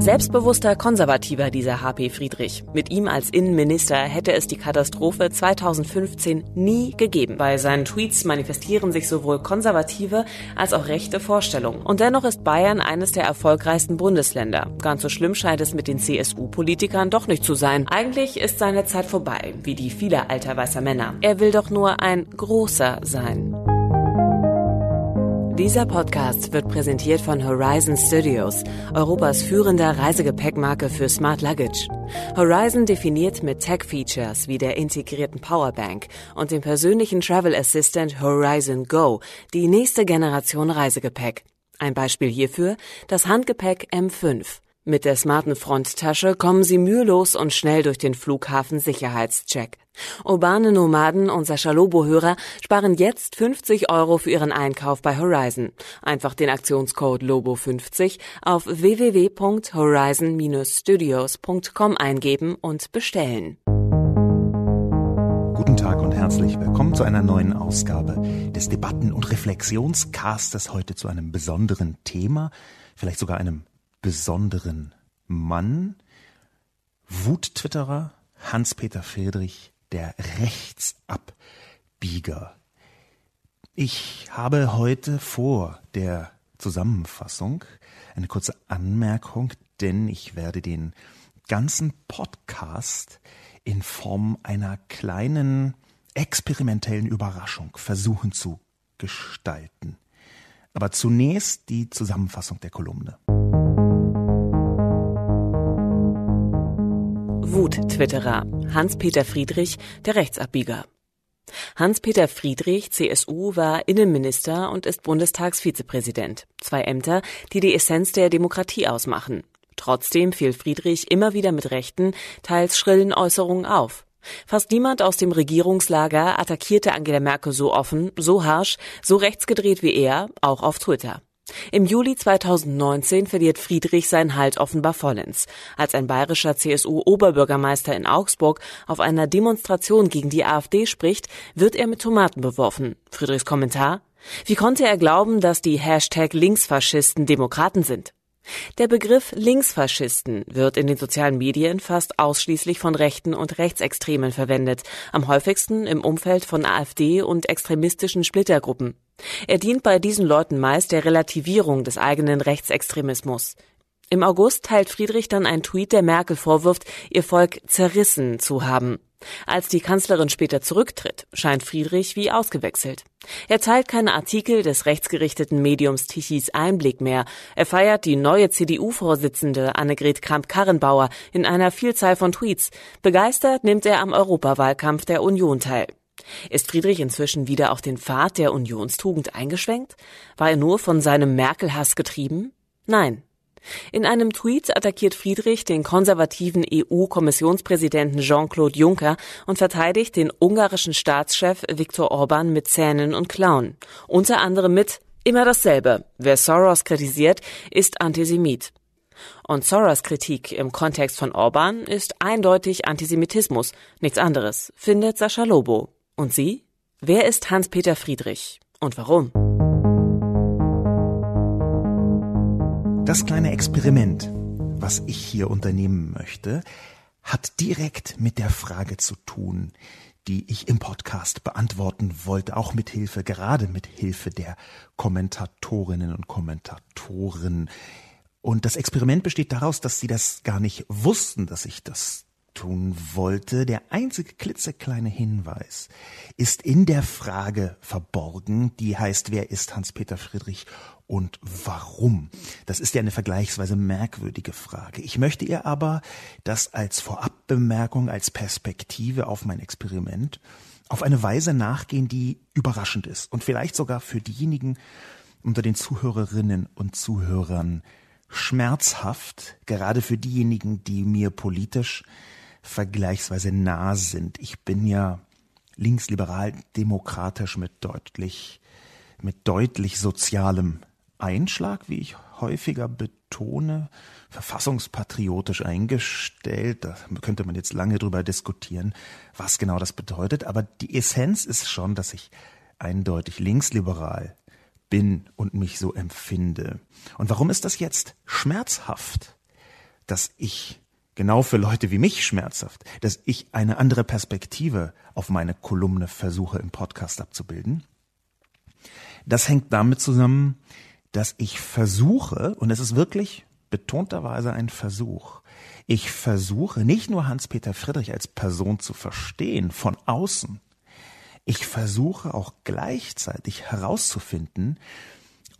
Selbstbewusster Konservativer dieser HP Friedrich. Mit ihm als Innenminister hätte es die Katastrophe 2015 nie gegeben. Bei seinen Tweets manifestieren sich sowohl konservative als auch rechte Vorstellungen. Und dennoch ist Bayern eines der erfolgreichsten Bundesländer. Ganz so schlimm scheint es mit den CSU-Politikern doch nicht zu sein. Eigentlich ist seine Zeit vorbei, wie die vieler alter weißer Männer. Er will doch nur ein großer sein. Dieser Podcast wird präsentiert von Horizon Studios, Europas führender Reisegepäckmarke für Smart Luggage. Horizon definiert mit Tech-Features wie der integrierten Powerbank und dem persönlichen Travel Assistant Horizon Go die nächste Generation Reisegepäck. Ein Beispiel hierfür das Handgepäck M5. Mit der smarten Fronttasche kommen Sie mühelos und schnell durch den Flughafen Sicherheitscheck. Urbane Nomaden und Sascha Lobo-Hörer sparen jetzt 50 Euro für ihren Einkauf bei Horizon. Einfach den Aktionscode LOBO50 auf www.horizon-studios.com eingeben und bestellen. Guten Tag und herzlich willkommen zu einer neuen Ausgabe des Debatten- und Reflexionscastes. Heute zu einem besonderen Thema, vielleicht sogar einem besonderen Mann, Wuttwitterer Hans-Peter Friedrich, der Rechtsabbieger. Ich habe heute vor der Zusammenfassung eine kurze Anmerkung, denn ich werde den ganzen Podcast in Form einer kleinen experimentellen Überraschung versuchen zu gestalten. Aber zunächst die Zusammenfassung der Kolumne. Wut-Twitterer Hans-Peter Friedrich, der Rechtsabbieger. Hans-Peter Friedrich, CSU, war Innenminister und ist Bundestagsvizepräsident. Zwei Ämter, die die Essenz der Demokratie ausmachen. Trotzdem fiel Friedrich immer wieder mit rechten, teils schrillen Äußerungen auf. Fast niemand aus dem Regierungslager attackierte Angela Merkel so offen, so harsch, so rechtsgedreht wie er, auch auf Twitter. Im Juli 2019 verliert Friedrich seinen Halt offenbar vollends. Als ein bayerischer CSU-Oberbürgermeister in Augsburg auf einer Demonstration gegen die AfD spricht, wird er mit Tomaten beworfen. Friedrichs Kommentar? Wie konnte er glauben, dass die Hashtag Linksfaschisten Demokraten sind? Der Begriff Linksfaschisten wird in den sozialen Medien fast ausschließlich von Rechten und Rechtsextremen verwendet, am häufigsten im Umfeld von AfD und extremistischen Splittergruppen. Er dient bei diesen Leuten meist der Relativierung des eigenen Rechtsextremismus. Im August teilt Friedrich dann einen Tweet, der Merkel vorwirft, ihr Volk zerrissen zu haben. Als die Kanzlerin später zurücktritt, scheint Friedrich wie ausgewechselt. Er teilt keine Artikel des rechtsgerichteten Mediums Tichys Einblick mehr. Er feiert die neue CDU-Vorsitzende Annegret Kramp-Karrenbauer in einer Vielzahl von Tweets. Begeistert nimmt er am Europawahlkampf der Union teil. Ist Friedrich inzwischen wieder auf den Pfad der Unionstugend eingeschwenkt? War er nur von seinem Merkel-Hass getrieben? Nein. In einem Tweet attackiert Friedrich den konservativen EU-Kommissionspräsidenten Jean-Claude Juncker und verteidigt den ungarischen Staatschef Viktor Orban mit Zähnen und Klauen. Unter anderem mit immer dasselbe. Wer Soros kritisiert, ist Antisemit. Und Soros Kritik im Kontext von Orban ist eindeutig Antisemitismus, nichts anderes, findet Sascha Lobo. Und Sie? Wer ist Hans-Peter Friedrich und warum? Das kleine Experiment, was ich hier unternehmen möchte, hat direkt mit der Frage zu tun, die ich im Podcast beantworten wollte, auch mit Hilfe, gerade mit Hilfe der Kommentatorinnen und Kommentatoren. Und das Experiment besteht daraus, dass sie das gar nicht wussten, dass ich das tun wollte, der einzige klitzekleine Hinweis ist in der Frage verborgen, die heißt, wer ist Hans-Peter Friedrich und warum? Das ist ja eine vergleichsweise merkwürdige Frage. Ich möchte ihr aber das als Vorabbemerkung, als Perspektive auf mein Experiment auf eine Weise nachgehen, die überraschend ist und vielleicht sogar für diejenigen unter den Zuhörerinnen und Zuhörern schmerzhaft, gerade für diejenigen, die mir politisch vergleichsweise nah sind. Ich bin ja linksliberal demokratisch mit deutlich, mit deutlich sozialem Einschlag, wie ich häufiger betone, verfassungspatriotisch eingestellt. Da könnte man jetzt lange drüber diskutieren, was genau das bedeutet. Aber die Essenz ist schon, dass ich eindeutig linksliberal bin und mich so empfinde. Und warum ist das jetzt schmerzhaft, dass ich genau für Leute wie mich schmerzhaft, dass ich eine andere Perspektive auf meine Kolumne versuche im Podcast abzubilden? Das hängt damit zusammen, dass ich versuche, und es ist wirklich betonterweise ein Versuch, ich versuche nicht nur Hans-Peter Friedrich als Person zu verstehen, von außen, ich versuche auch gleichzeitig herauszufinden,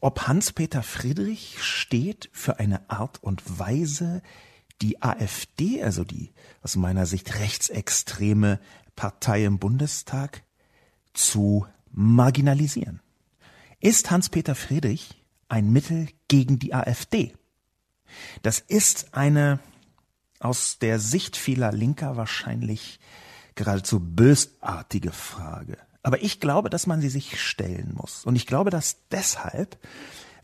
ob Hans-Peter Friedrich steht für eine Art und Weise, die AfD, also die aus meiner Sicht rechtsextreme Partei im Bundestag, zu marginalisieren. Ist Hans-Peter Friedrich ein Mittel gegen die AfD. Das ist eine aus der Sicht vieler Linker wahrscheinlich geradezu bösartige Frage. Aber ich glaube, dass man sie sich stellen muss. Und ich glaube das deshalb,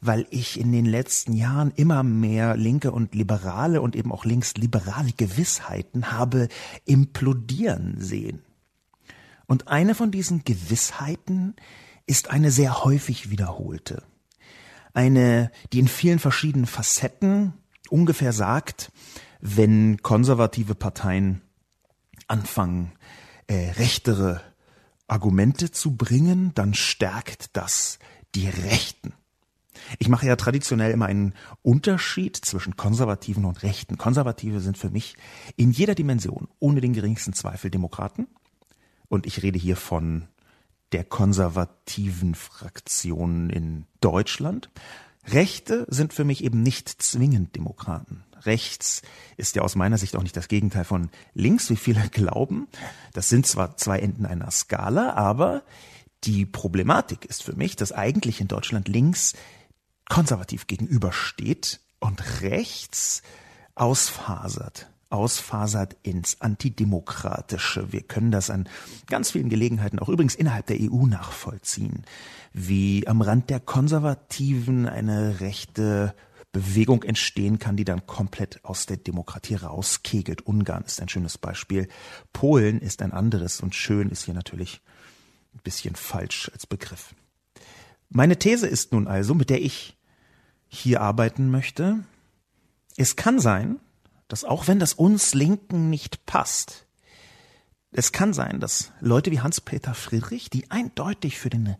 weil ich in den letzten Jahren immer mehr linke und liberale und eben auch linksliberale Gewissheiten habe implodieren sehen. Und eine von diesen Gewissheiten ist eine sehr häufig wiederholte eine, die in vielen verschiedenen Facetten ungefähr sagt, wenn konservative Parteien anfangen, äh, rechtere Argumente zu bringen, dann stärkt das die Rechten. Ich mache ja traditionell immer einen Unterschied zwischen Konservativen und Rechten. Konservative sind für mich in jeder Dimension ohne den geringsten Zweifel Demokraten. Und ich rede hier von der konservativen Fraktionen in Deutschland. Rechte sind für mich eben nicht zwingend Demokraten. Rechts ist ja aus meiner Sicht auch nicht das Gegenteil von links, wie viele glauben. Das sind zwar zwei Enden einer Skala, aber die Problematik ist für mich, dass eigentlich in Deutschland links konservativ gegenübersteht und rechts ausfasert ausfasert ins Antidemokratische. Wir können das an ganz vielen Gelegenheiten auch übrigens innerhalb der EU nachvollziehen, wie am Rand der Konservativen eine rechte Bewegung entstehen kann, die dann komplett aus der Demokratie rauskegelt. Ungarn ist ein schönes Beispiel. Polen ist ein anderes und schön ist hier natürlich ein bisschen falsch als Begriff. Meine These ist nun also, mit der ich hier arbeiten möchte, es kann sein, dass auch wenn das uns Linken nicht passt, es kann sein, dass Leute wie Hans-Peter Friedrich, die eindeutig für den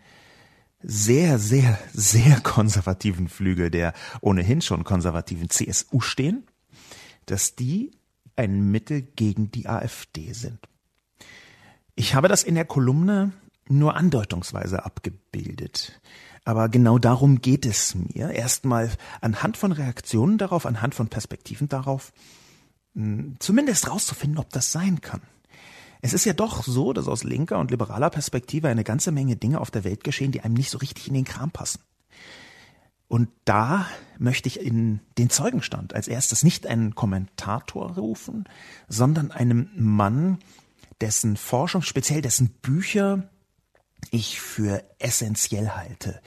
sehr, sehr, sehr konservativen Flügel der ohnehin schon konservativen CSU stehen, dass die ein Mittel gegen die AfD sind. Ich habe das in der Kolumne nur andeutungsweise abgebildet. Aber genau darum geht es mir. Erstmal anhand von Reaktionen darauf, anhand von Perspektiven darauf, hm, zumindest rauszufinden, ob das sein kann. Es ist ja doch so, dass aus linker und liberaler Perspektive eine ganze Menge Dinge auf der Welt geschehen, die einem nicht so richtig in den Kram passen. Und da möchte ich in den Zeugenstand als erstes nicht einen Kommentator rufen, sondern einem Mann, dessen Forschung, speziell dessen Bücher ich für essentiell halte,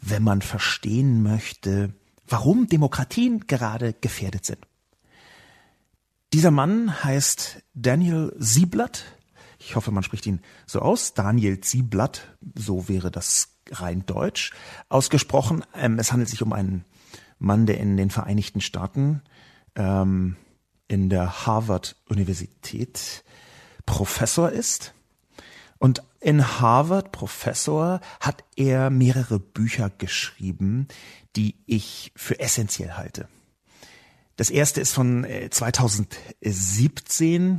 wenn man verstehen möchte, warum Demokratien gerade gefährdet sind. Dieser Mann heißt Daniel Sieblatt. Ich hoffe, man spricht ihn so aus. Daniel Sieblatt, so wäre das rein deutsch ausgesprochen. Ähm, es handelt sich um einen Mann, der in den Vereinigten Staaten ähm, in der Harvard Universität Professor ist und in Harvard Professor hat er mehrere Bücher geschrieben, die ich für essentiell halte. Das erste ist von 2017 äh,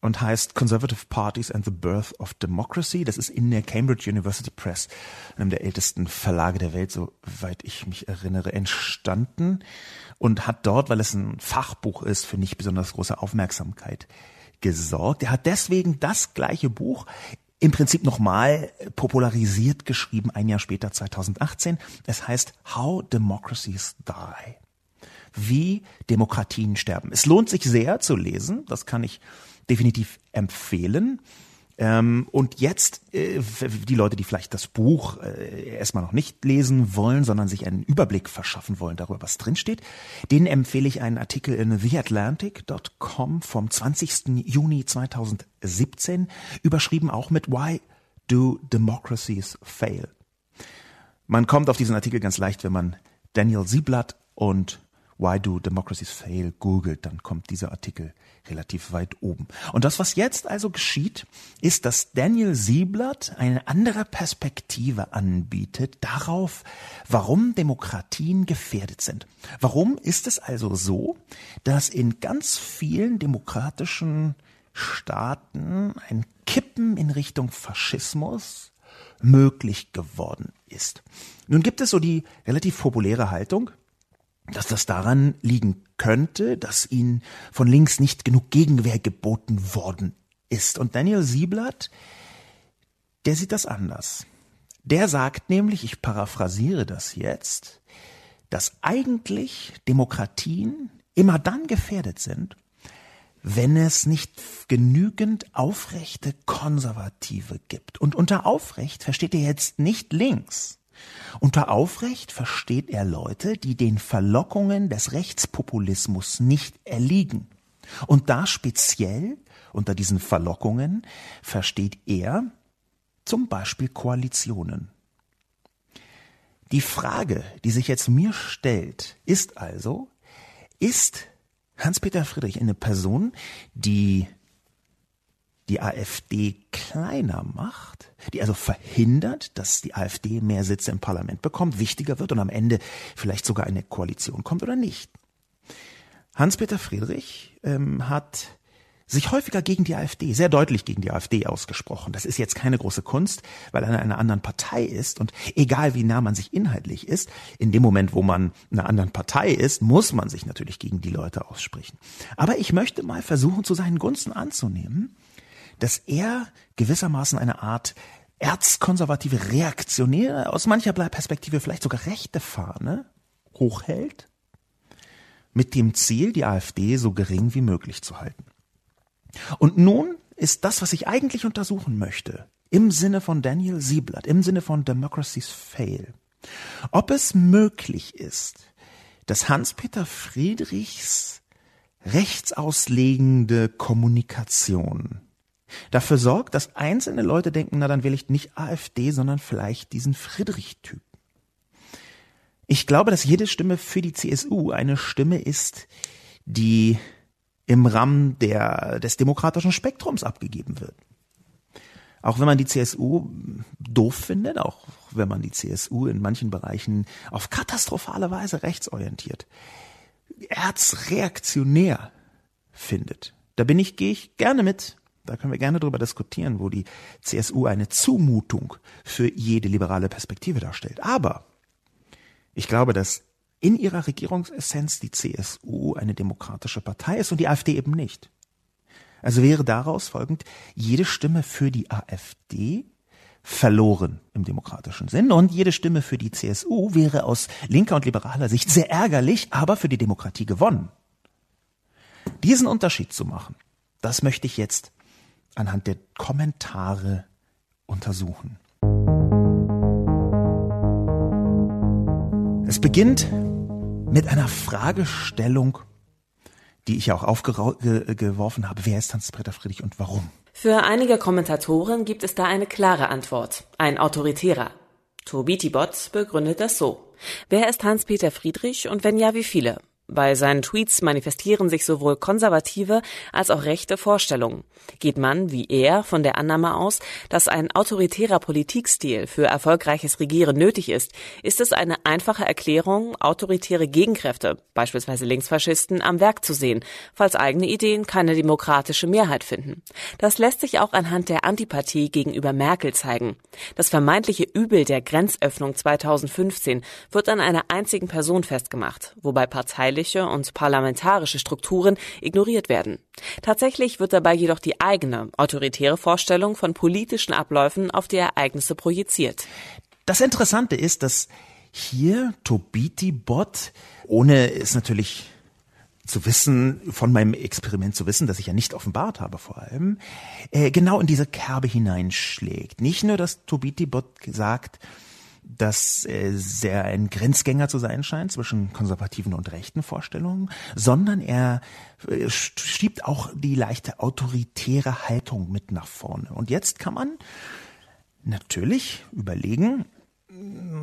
und heißt Conservative Parties and the Birth of Democracy. Das ist in der Cambridge University Press, einem der ältesten Verlage der Welt, soweit ich mich erinnere, entstanden und hat dort, weil es ein Fachbuch ist, für nicht besonders große Aufmerksamkeit gesorgt. Er hat deswegen das gleiche Buch im Prinzip nochmal popularisiert geschrieben, ein Jahr später, 2018. Es heißt How Democracies Die. Wie Demokratien sterben. Es lohnt sich sehr zu lesen, das kann ich definitiv empfehlen. Ähm, und jetzt, äh, die Leute, die vielleicht das Buch äh, erstmal noch nicht lesen wollen, sondern sich einen Überblick verschaffen wollen darüber, was drinsteht, denen empfehle ich einen Artikel in theatlantic.com vom 20. Juni 2017, überschrieben auch mit Why do democracies fail? Man kommt auf diesen Artikel ganz leicht, wenn man Daniel Sieblatt und Why do democracies fail googelt, dann kommt dieser Artikel relativ weit oben. Und das, was jetzt also geschieht, ist, dass Daniel Sieblatt eine andere Perspektive anbietet darauf, warum Demokratien gefährdet sind. Warum ist es also so, dass in ganz vielen demokratischen Staaten ein Kippen in Richtung Faschismus möglich geworden ist. Nun gibt es so die relativ populäre Haltung, dass das daran liegen könnte, dass ihnen von links nicht genug Gegenwehr geboten worden ist. Und Daniel Sieblatt, der sieht das anders. Der sagt nämlich, ich paraphrasiere das jetzt, dass eigentlich Demokratien immer dann gefährdet sind, wenn es nicht genügend aufrechte Konservative gibt. Und unter aufrecht versteht er jetzt nicht links, unter aufrecht versteht er Leute, die den Verlockungen des Rechtspopulismus nicht erliegen. Und da speziell unter diesen Verlockungen versteht er zum Beispiel Koalitionen. Die Frage, die sich jetzt mir stellt, ist also, ist Hans-Peter Friedrich eine Person, die die AfD kleiner macht, die also verhindert, dass die AfD mehr Sitze im Parlament bekommt, wichtiger wird und am Ende vielleicht sogar eine Koalition kommt oder nicht. Hans-Peter Friedrich ähm, hat sich häufiger gegen die AfD, sehr deutlich gegen die AfD ausgesprochen. Das ist jetzt keine große Kunst, weil er in einer anderen Partei ist und egal wie nah man sich inhaltlich ist, in dem Moment, wo man in einer anderen Partei ist, muss man sich natürlich gegen die Leute aussprechen. Aber ich möchte mal versuchen, zu seinen Gunsten anzunehmen, dass er gewissermaßen eine Art erzkonservative Reaktionäre, aus mancher Perspektive vielleicht sogar rechte Fahne hochhält, mit dem Ziel, die AfD so gering wie möglich zu halten. Und nun ist das, was ich eigentlich untersuchen möchte, im Sinne von Daniel Sieblatt, im Sinne von Democracy's Fail, ob es möglich ist, dass Hans-Peter Friedrichs rechtsauslegende Kommunikation dafür sorgt, dass einzelne Leute denken, na dann will ich nicht AfD, sondern vielleicht diesen Friedrich-Typ. Ich glaube, dass jede Stimme für die CSU eine Stimme ist, die im Rahmen der, des demokratischen Spektrums abgegeben wird. Auch wenn man die CSU doof findet, auch wenn man die CSU in manchen Bereichen auf katastrophale Weise rechtsorientiert, erzreaktionär findet. Da bin ich, gehe ich gerne mit. Da können wir gerne drüber diskutieren, wo die CSU eine Zumutung für jede liberale Perspektive darstellt. Aber ich glaube, dass in ihrer Regierungsessenz die CSU eine demokratische Partei ist und die AfD eben nicht. Also wäre daraus folgend jede Stimme für die AfD verloren im demokratischen Sinn und jede Stimme für die CSU wäre aus linker und liberaler Sicht sehr ärgerlich, aber für die Demokratie gewonnen. Diesen Unterschied zu machen, das möchte ich jetzt anhand der Kommentare untersuchen. Es beginnt mit einer Fragestellung, die ich auch aufgeworfen habe. Wer ist Hans-Peter Friedrich und warum? Für einige Kommentatoren gibt es da eine klare Antwort. Ein autoritärer. Tobi Tibot begründet das so. Wer ist Hans-Peter Friedrich und wenn ja, wie viele? Bei seinen Tweets manifestieren sich sowohl konservative als auch rechte Vorstellungen. Geht man, wie er, von der Annahme aus, dass ein autoritärer Politikstil für erfolgreiches Regieren nötig ist, ist es eine einfache Erklärung, autoritäre Gegenkräfte, beispielsweise Linksfaschisten, am Werk zu sehen, falls eigene Ideen keine demokratische Mehrheit finden. Das lässt sich auch anhand der Antipathie gegenüber Merkel zeigen. Das vermeintliche Übel der Grenzöffnung 2015 wird an einer einzigen Person festgemacht, wobei Parteien polizeiliche und parlamentarische Strukturen ignoriert werden. Tatsächlich wird dabei jedoch die eigene, autoritäre Vorstellung von politischen Abläufen auf die Ereignisse projiziert. Das Interessante ist, dass hier Tobiti Bot, ohne es natürlich zu wissen, von meinem Experiment zu wissen, das ich ja nicht offenbart habe vor allem, äh, genau in diese Kerbe hineinschlägt. Nicht nur, dass Tobiti-Bot sagt, dass er ein Grenzgänger zu sein scheint zwischen konservativen und rechten Vorstellungen, sondern er äh, schiebt auch die leichte autoritäre Haltung mit nach vorne. Und jetzt kann man natürlich überlegen,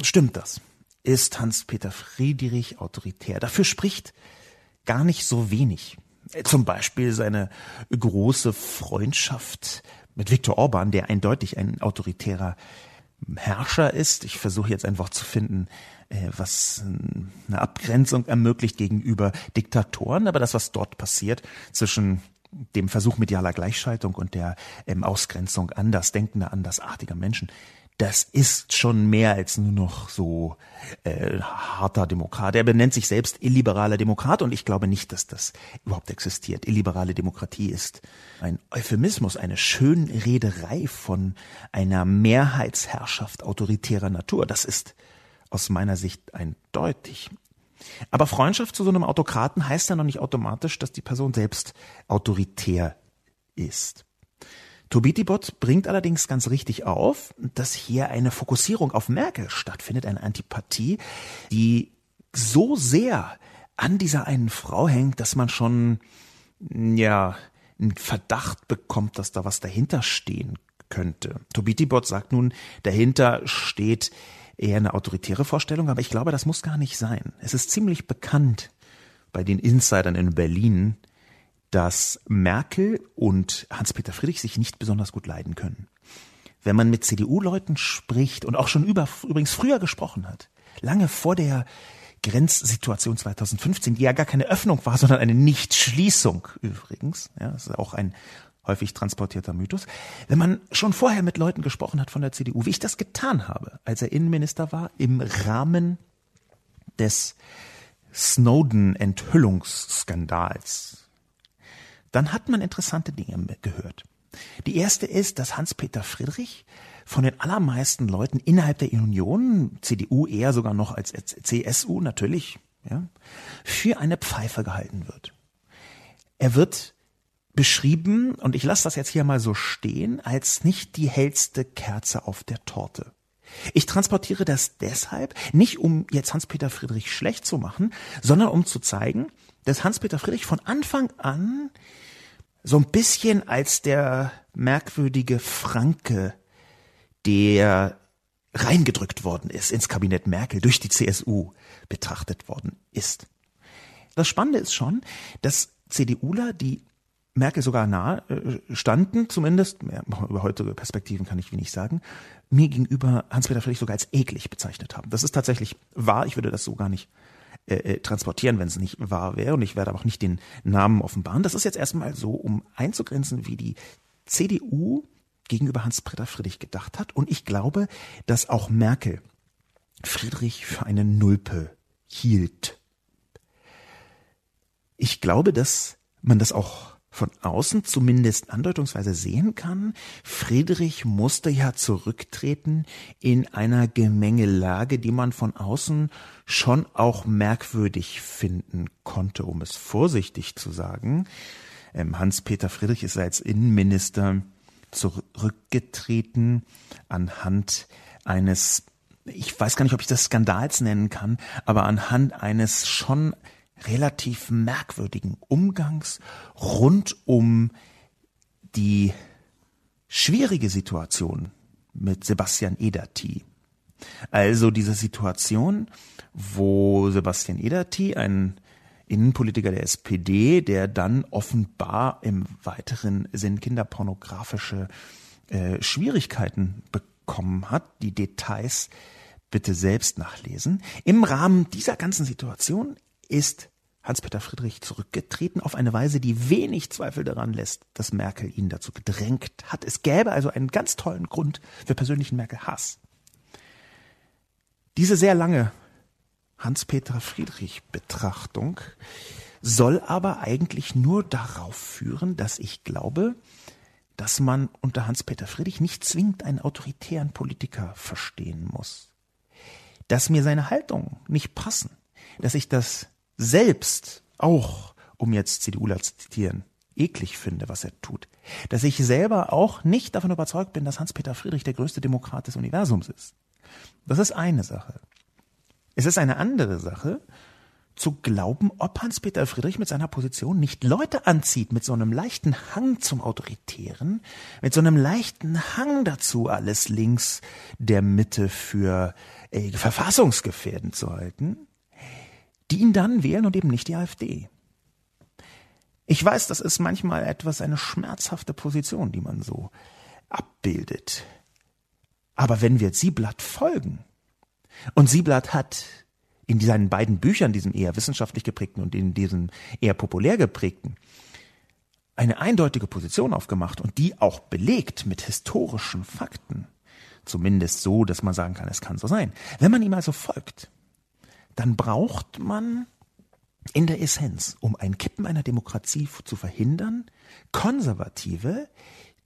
stimmt das? Ist Hans-Peter Friedrich autoritär? Dafür spricht gar nicht so wenig. Zum Beispiel seine große Freundschaft mit Viktor Orban, der eindeutig ein autoritärer Herrscher ist. Ich versuche jetzt ein Wort zu finden, äh, was eine Abgrenzung ermöglicht gegenüber Diktatoren, aber das, was dort passiert zwischen dem Versuch medialer Gleichschaltung und der ähm, Ausgrenzung andersdenkender, andersartiger Menschen, das ist schon mehr als nur noch so äh, harter Demokrat. Er benennt sich selbst illiberaler Demokrat und ich glaube nicht, dass das überhaupt existiert. Illiberale Demokratie ist ein Euphemismus, eine Schönrederei von einer Mehrheitsherrschaft autoritärer Natur. Das ist aus meiner Sicht eindeutig. Aber Freundschaft zu so einem Autokraten heißt ja noch nicht automatisch, dass die Person selbst autoritär ist. Tobitibot bringt allerdings ganz richtig auf, dass hier eine Fokussierung auf Merkel stattfindet, eine Antipathie, die so sehr an dieser einen Frau hängt, dass man schon, ja, einen Verdacht bekommt, dass da was dahinter stehen könnte. Tobitibot sagt nun, dahinter steht eher eine autoritäre Vorstellung, aber ich glaube, das muss gar nicht sein. Es ist ziemlich bekannt bei den Insidern in Berlin, dass Merkel und Hans-Peter Friedrich sich nicht besonders gut leiden können. Wenn man mit CDU-Leuten spricht und auch schon über, übrigens früher gesprochen hat, lange vor der Grenzsituation 2015, die ja gar keine Öffnung war, sondern eine Nichtschließung übrigens, ja, das ist auch ein häufig transportierter Mythos. Wenn man schon vorher mit Leuten gesprochen hat von der CDU, wie ich das getan habe, als er Innenminister war, im Rahmen des Snowden-Enthüllungsskandals, dann hat man interessante Dinge gehört. Die erste ist, dass Hans-Peter Friedrich von den allermeisten Leuten innerhalb der Union, CDU eher sogar noch als CSU natürlich, ja, für eine Pfeife gehalten wird. Er wird beschrieben, und ich lasse das jetzt hier mal so stehen, als nicht die hellste Kerze auf der Torte. Ich transportiere das deshalb, nicht um jetzt Hans-Peter Friedrich schlecht zu machen, sondern um zu zeigen, dass Hans-Peter Friedrich von Anfang an so ein bisschen als der merkwürdige Franke, der reingedrückt worden ist ins Kabinett Merkel durch die CSU betrachtet worden ist. Das Spannende ist schon, dass CDUler, die Merkel sogar nahe äh, standen, zumindest, über heutige Perspektiven kann ich wenig sagen, mir gegenüber Hans-Peter Friedrich sogar als eklig bezeichnet haben. Das ist tatsächlich wahr, ich würde das so gar nicht äh, äh, transportieren, wenn es nicht wahr wäre. Und ich werde aber auch nicht den Namen offenbaren. Das ist jetzt erstmal so, um einzugrenzen, wie die CDU gegenüber Hans-Peter Friedrich gedacht hat. Und ich glaube, dass auch Merkel Friedrich für eine Nulpe hielt. Ich glaube, dass man das auch von außen zumindest andeutungsweise sehen kann, Friedrich musste ja zurücktreten in einer Gemengelage, die man von außen schon auch merkwürdig finden konnte, um es vorsichtig zu sagen. Ähm, Hans-Peter Friedrich ist als Innenminister zurückgetreten anhand eines ich weiß gar nicht, ob ich das Skandals nennen kann, aber anhand eines schon relativ merkwürdigen Umgangs rund um die schwierige Situation mit Sebastian Ederti. Also diese Situation, wo Sebastian Ederti, ein Innenpolitiker der SPD, der dann offenbar im weiteren Sinn kinderpornografische äh, Schwierigkeiten bekommen hat, die Details bitte selbst nachlesen. Im Rahmen dieser ganzen Situation ist Hans-Peter Friedrich zurückgetreten auf eine Weise, die wenig Zweifel daran lässt, dass Merkel ihn dazu gedrängt hat. Es gäbe also einen ganz tollen Grund für persönlichen Merkel-Hass. Diese sehr lange Hans-Peter Friedrich-Betrachtung soll aber eigentlich nur darauf führen, dass ich glaube, dass man unter Hans-Peter Friedrich nicht zwingend einen autoritären Politiker verstehen muss. Dass mir seine Haltungen nicht passen, dass ich das selbst auch um jetzt CDUler zu zitieren, eklig finde, was er tut, dass ich selber auch nicht davon überzeugt bin, dass Hans-Peter Friedrich der größte Demokrat des Universums ist. Das ist eine Sache. Es ist eine andere Sache, zu glauben, ob Hans-Peter Friedrich mit seiner Position nicht Leute anzieht mit so einem leichten Hang zum Autoritären, mit so einem leichten Hang dazu, alles links der Mitte für äh, verfassungsgefährdend zu halten, die ihn dann wählen und eben nicht die AfD. Ich weiß, das ist manchmal etwas eine schmerzhafte Position, die man so abbildet. Aber wenn wir Sieblatt folgen, und Sieblatt hat in seinen beiden Büchern, diesem eher wissenschaftlich geprägten und in diesem eher populär geprägten, eine eindeutige Position aufgemacht und die auch belegt mit historischen Fakten. Zumindest so, dass man sagen kann, es kann so sein. Wenn man ihm also folgt, dann braucht man in der Essenz, um ein Kippen einer Demokratie zu verhindern, Konservative,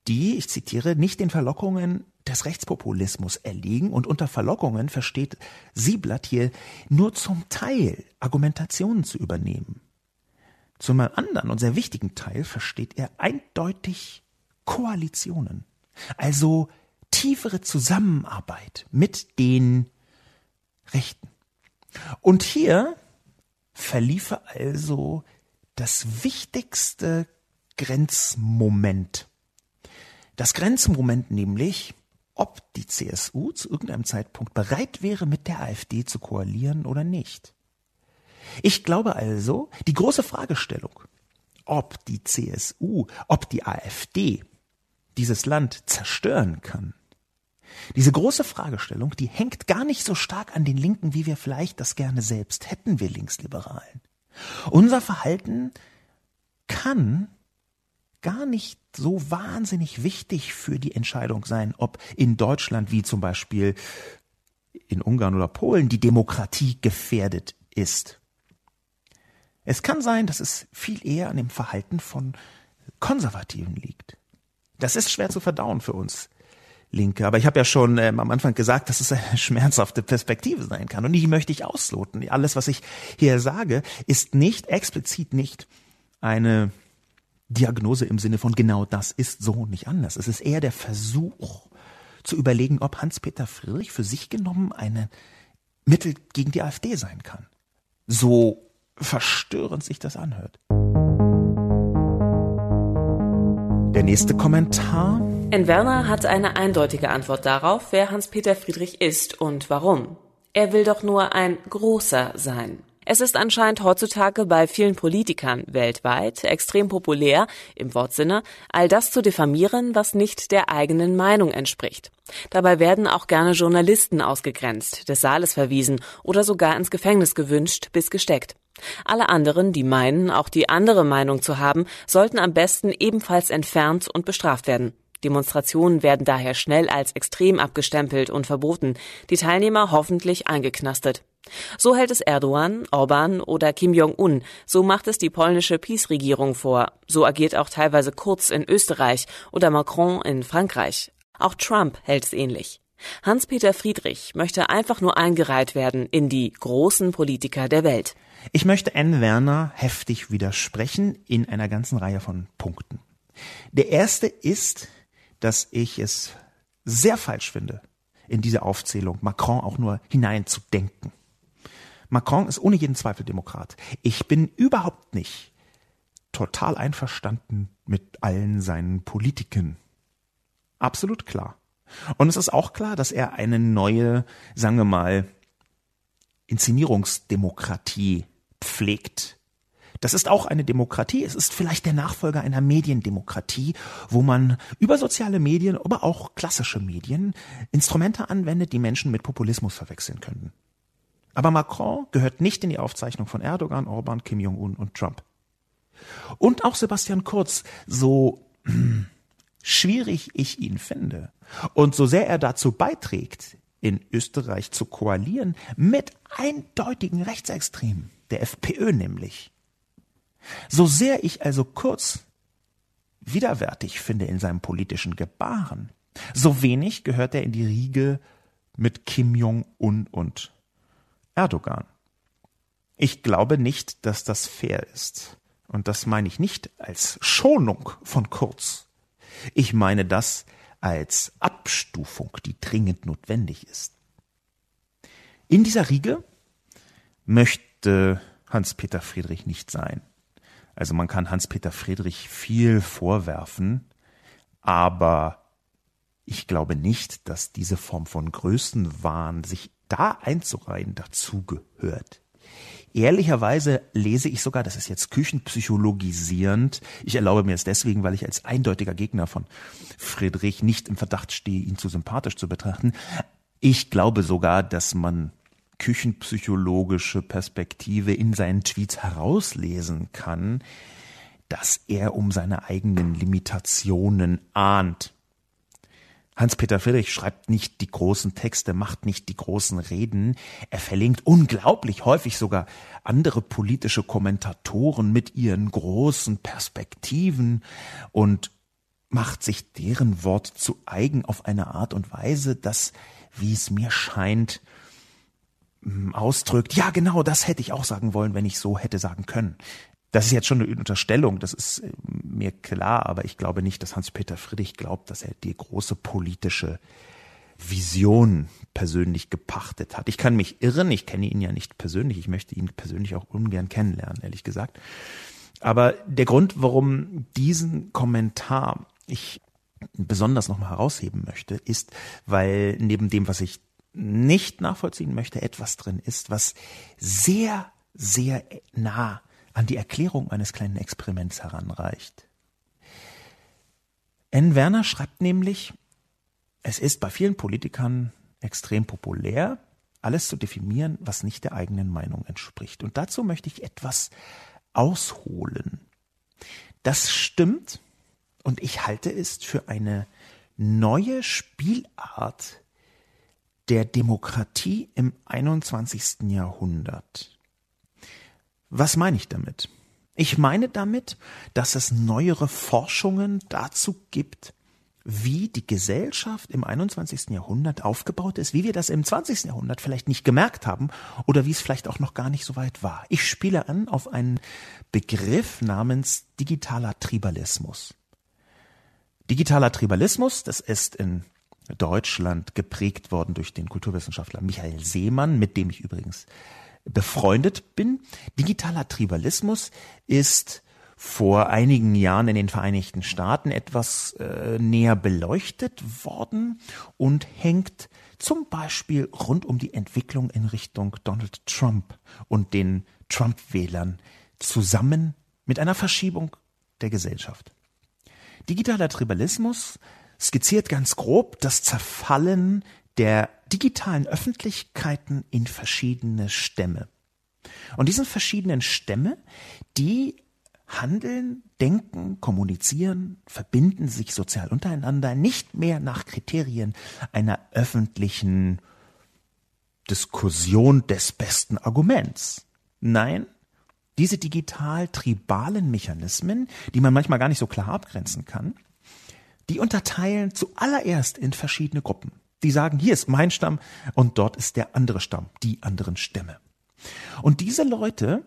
die, ich zitiere, nicht den Verlockungen des Rechtspopulismus erliegen und unter Verlockungen versteht Sieblatt hier nur zum Teil Argumentationen zu übernehmen. Zum anderen und sehr wichtigen Teil versteht er eindeutig Koalitionen, also tiefere Zusammenarbeit mit den Rechten. Und hier verliefe also das wichtigste Grenzmoment. Das Grenzmoment nämlich, ob die CSU zu irgendeinem Zeitpunkt bereit wäre, mit der AfD zu koalieren oder nicht. Ich glaube also, die große Fragestellung, ob die CSU, ob die AfD dieses Land zerstören kann, diese große Fragestellung, die hängt gar nicht so stark an den Linken, wie wir vielleicht das gerne selbst hätten, wir Linksliberalen. Unser Verhalten kann gar nicht so wahnsinnig wichtig für die Entscheidung sein, ob in Deutschland wie zum Beispiel in Ungarn oder Polen die Demokratie gefährdet ist. Es kann sein, dass es viel eher an dem Verhalten von Konservativen liegt. Das ist schwer zu verdauen für uns Linke. Aber ich habe ja schon ähm, am Anfang gesagt, dass es eine schmerzhafte Perspektive sein kann. Und die möchte ich ausloten. Alles, was ich hier sage, ist nicht explizit nicht eine Diagnose im Sinne von genau das ist so nicht anders. Es ist eher der Versuch zu überlegen, ob Hans-Peter Friedrich für sich genommen eine Mittel gegen die AfD sein kann. So verstörend sich das anhört. Der nächste Kommentar. N. Werner hat eine eindeutige Antwort darauf, wer Hans-Peter Friedrich ist und warum. Er will doch nur ein großer sein. Es ist anscheinend heutzutage bei vielen Politikern weltweit extrem populär, im Wortsinne, all das zu diffamieren, was nicht der eigenen Meinung entspricht. Dabei werden auch gerne Journalisten ausgegrenzt, des Saales verwiesen oder sogar ins Gefängnis gewünscht bis gesteckt. Alle anderen, die meinen, auch die andere Meinung zu haben, sollten am besten ebenfalls entfernt und bestraft werden. Demonstrationen werden daher schnell als extrem abgestempelt und verboten, die Teilnehmer hoffentlich eingeknastet. So hält es Erdogan, Orban oder Kim Jong-un, so macht es die polnische Peace-Regierung vor, so agiert auch teilweise Kurz in Österreich oder Macron in Frankreich. Auch Trump hält es ähnlich. Hans-Peter Friedrich möchte einfach nur eingereiht werden in die großen Politiker der Welt. Ich möchte N. Werner heftig widersprechen in einer ganzen Reihe von Punkten. Der erste ist, dass ich es sehr falsch finde, in diese Aufzählung Macron auch nur hineinzudenken. Macron ist ohne jeden Zweifel Demokrat. Ich bin überhaupt nicht total einverstanden mit allen seinen Politiken. Absolut klar. Und es ist auch klar, dass er eine neue, sagen wir mal, Inszenierungsdemokratie pflegt. Das ist auch eine Demokratie. Es ist vielleicht der Nachfolger einer Mediendemokratie, wo man über soziale Medien, aber auch klassische Medien Instrumente anwendet, die Menschen mit Populismus verwechseln können. Aber Macron gehört nicht in die Aufzeichnung von Erdogan, Orban, Kim Jong-un und Trump. Und auch Sebastian Kurz, so schwierig ich ihn finde und so sehr er dazu beiträgt, in Österreich zu koalieren mit eindeutigen Rechtsextremen, der FPÖ nämlich. So sehr ich also Kurz widerwärtig finde in seinem politischen Gebaren, so wenig gehört er in die Riege mit Kim Jong-un und Erdogan. Ich glaube nicht, dass das fair ist Und das meine ich nicht als Schonung von Kurz. Ich meine das als Abstufung, die dringend notwendig ist. In dieser Riege möchte Hans-Peter Friedrich nicht sein. Also man kann Hans-Peter Friedrich viel vorwerfen, aber ich glaube nicht, dass diese Form von Größenwahn sich da einzureihen dazugehört. Ehrlicherweise lese ich sogar, das ist jetzt küchenpsychologisierend. Ich erlaube mir es deswegen, weil ich als eindeutiger Gegner von Friedrich nicht im Verdacht stehe, ihn zu sympathisch zu betrachten. Ich glaube sogar, dass man küchenpsychologische Perspektive in seinen Tweets herauslesen kann, dass er um seine eigenen Limitationen ahnt. Hans-Peter Friedrich schreibt nicht die großen Texte, macht nicht die großen Reden. Er verlinkt unglaublich häufig sogar andere politische Kommentatoren mit ihren großen Perspektiven und macht sich deren Wort zu eigen auf eine Art und Weise, dass, wie es mir scheint, ausdrückt, ja genau, das hätte ich auch sagen wollen, wenn ich so hätte sagen können. Das ist jetzt schon eine Unterstellung, das ist äh, mir klar, aber ich glaube nicht, dass Hans-Peter Friedrich glaubt, dass er die große politische Vision persönlich gepachtet hat. Ich kann mich irren, ich kenne ihn ja nicht persönlich, ich möchte ihn persönlich auch ungern kennenlernen, ehrlich gesagt. Aber der Grund, warum diesen Kommentar ich besonders nochmal herausheben möchte, ist, weil neben dem, was ich nicht nachvollziehen möchte, etwas drin ist, was sehr, sehr nah an die Erklärung eines kleinen Experiments heranreicht. N. Werner schreibt nämlich, es ist bei vielen Politikern extrem populär, alles zu definieren, was nicht der eigenen Meinung entspricht. Und dazu möchte ich etwas ausholen. Das stimmt und ich halte es für eine neue Spielart der Demokratie im 21. Jahrhundert. Was meine ich damit? Ich meine damit, dass es neuere Forschungen dazu gibt, wie die Gesellschaft im 21. Jahrhundert aufgebaut ist, wie wir das im 20. Jahrhundert vielleicht nicht gemerkt haben oder wie es vielleicht auch noch gar nicht so weit war. Ich spiele an auf einen Begriff namens digitaler Tribalismus. Digitaler Tribalismus, das ist in Deutschland geprägt worden durch den Kulturwissenschaftler Michael Seemann, mit dem ich übrigens befreundet bin. Digitaler Tribalismus ist vor einigen Jahren in den Vereinigten Staaten etwas äh, näher beleuchtet worden und hängt zum Beispiel rund um die Entwicklung in Richtung Donald Trump und den Trump-Wählern zusammen mit einer Verschiebung der Gesellschaft. Digitaler Tribalismus skizziert ganz grob das Zerfallen der digitalen Öffentlichkeiten in verschiedene Stämme. Und diese verschiedenen Stämme, die handeln, denken, kommunizieren, verbinden sich sozial untereinander nicht mehr nach Kriterien einer öffentlichen Diskussion des besten Arguments. Nein, diese digital-tribalen Mechanismen, die man manchmal gar nicht so klar abgrenzen kann, die unterteilen zuallererst in verschiedene Gruppen. Die sagen, hier ist mein Stamm und dort ist der andere Stamm, die anderen Stämme. Und diese Leute,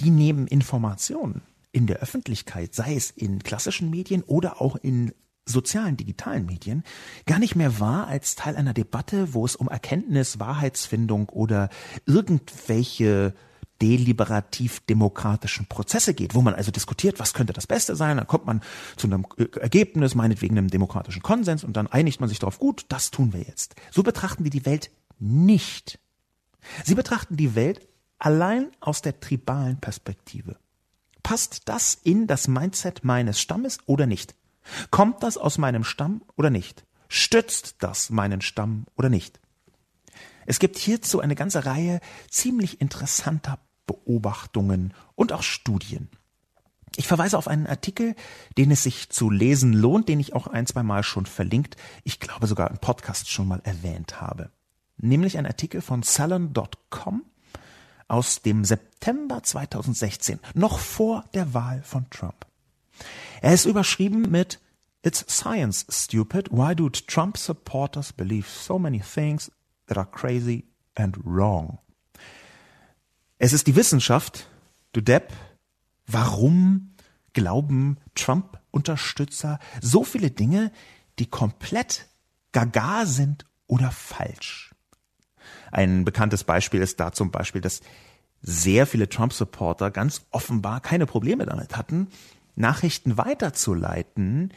die nehmen Informationen in der Öffentlichkeit, sei es in klassischen Medien oder auch in sozialen, digitalen Medien, gar nicht mehr wahr als Teil einer Debatte, wo es um Erkenntnis, Wahrheitsfindung oder irgendwelche deliberativ-demokratischen Prozesse geht, wo man also diskutiert, was könnte das Beste sein, dann kommt man zu einem Ergebnis, meinetwegen einem demokratischen Konsens und dann einigt man sich darauf, gut, das tun wir jetzt. So betrachten die die Welt nicht. Sie betrachten die Welt allein aus der tribalen Perspektive. Passt das in das Mindset meines Stammes oder nicht? Kommt das aus meinem Stamm oder nicht? Stützt das meinen Stamm oder nicht? Es gibt hierzu eine ganze Reihe ziemlich interessanter Beobachtungen und auch Studien. Ich verweise auf einen Artikel, den es sich zu lesen lohnt, den ich auch ein, zwei Mal schon verlinkt, ich glaube sogar im Podcast schon mal erwähnt habe. Nämlich ein Artikel von Salon.com aus dem September 2016, noch vor der Wahl von Trump. Er ist überschrieben mit It's science, stupid. Why do Trump supporters believe so many things that are crazy and wrong? Es ist die Wissenschaft, du Depp. Warum glauben Trump-Unterstützer so viele Dinge, die komplett gaga sind oder falsch? Ein bekanntes Beispiel ist da zum Beispiel, dass sehr viele Trump-Supporter ganz offenbar keine Probleme damit hatten, Nachrichten weiterzuleiten,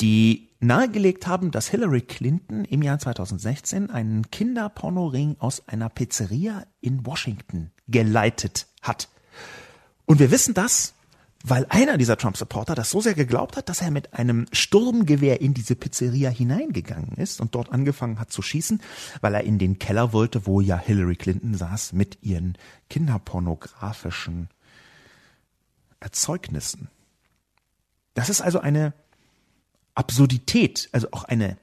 die nahegelegt haben, dass Hillary Clinton im Jahr 2016 einen Kinderpornoring aus einer Pizzeria in Washington geleitet hat. Und wir wissen das, weil einer dieser Trump-Supporter das so sehr geglaubt hat, dass er mit einem Sturmgewehr in diese Pizzeria hineingegangen ist und dort angefangen hat zu schießen, weil er in den Keller wollte, wo ja Hillary Clinton saß mit ihren kinderpornografischen Erzeugnissen. Das ist also eine Absurdität, also auch eine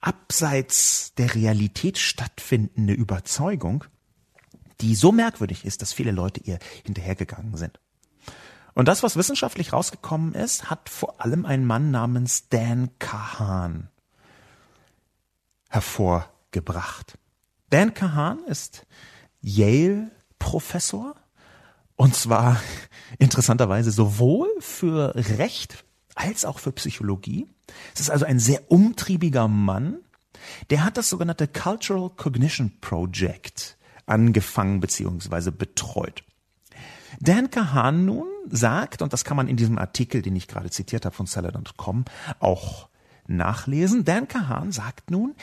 abseits der Realität stattfindende Überzeugung, die so merkwürdig ist, dass viele Leute ihr hinterhergegangen sind. Und das, was wissenschaftlich rausgekommen ist, hat vor allem ein Mann namens Dan Kahan hervorgebracht. Dan Kahan ist Yale-Professor und zwar interessanterweise sowohl für Recht als auch für Psychologie. Es ist also ein sehr umtriebiger Mann. Der hat das sogenannte Cultural Cognition Project angefangen bzw. betreut. Dan Kahan nun sagt, und das kann man in diesem Artikel, den ich gerade zitiert habe von Seller.com, auch nachlesen, Dan Kahan sagt nun,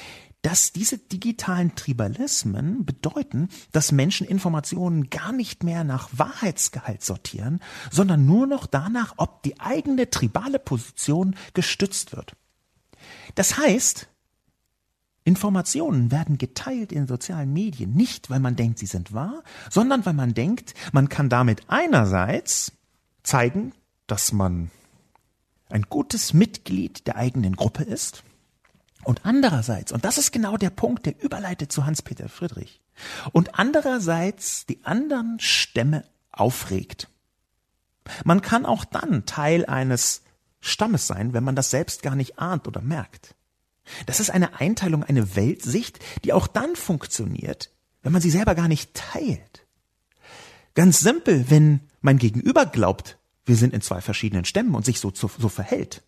dass diese digitalen Tribalismen bedeuten, dass Menschen Informationen gar nicht mehr nach Wahrheitsgehalt sortieren, sondern nur noch danach, ob die eigene tribale Position gestützt wird. Das heißt, Informationen werden geteilt in sozialen Medien, nicht weil man denkt, sie sind wahr, sondern weil man denkt, man kann damit einerseits zeigen, dass man ein gutes Mitglied der eigenen Gruppe ist, und andererseits, und das ist genau der Punkt, der überleitet zu Hans-Peter Friedrich, und andererseits die anderen Stämme aufregt. Man kann auch dann Teil eines Stammes sein, wenn man das selbst gar nicht ahnt oder merkt. Das ist eine Einteilung, eine Weltsicht, die auch dann funktioniert, wenn man sie selber gar nicht teilt. Ganz simpel, wenn mein Gegenüber glaubt, wir sind in zwei verschiedenen Stämmen und sich so, so, so verhält.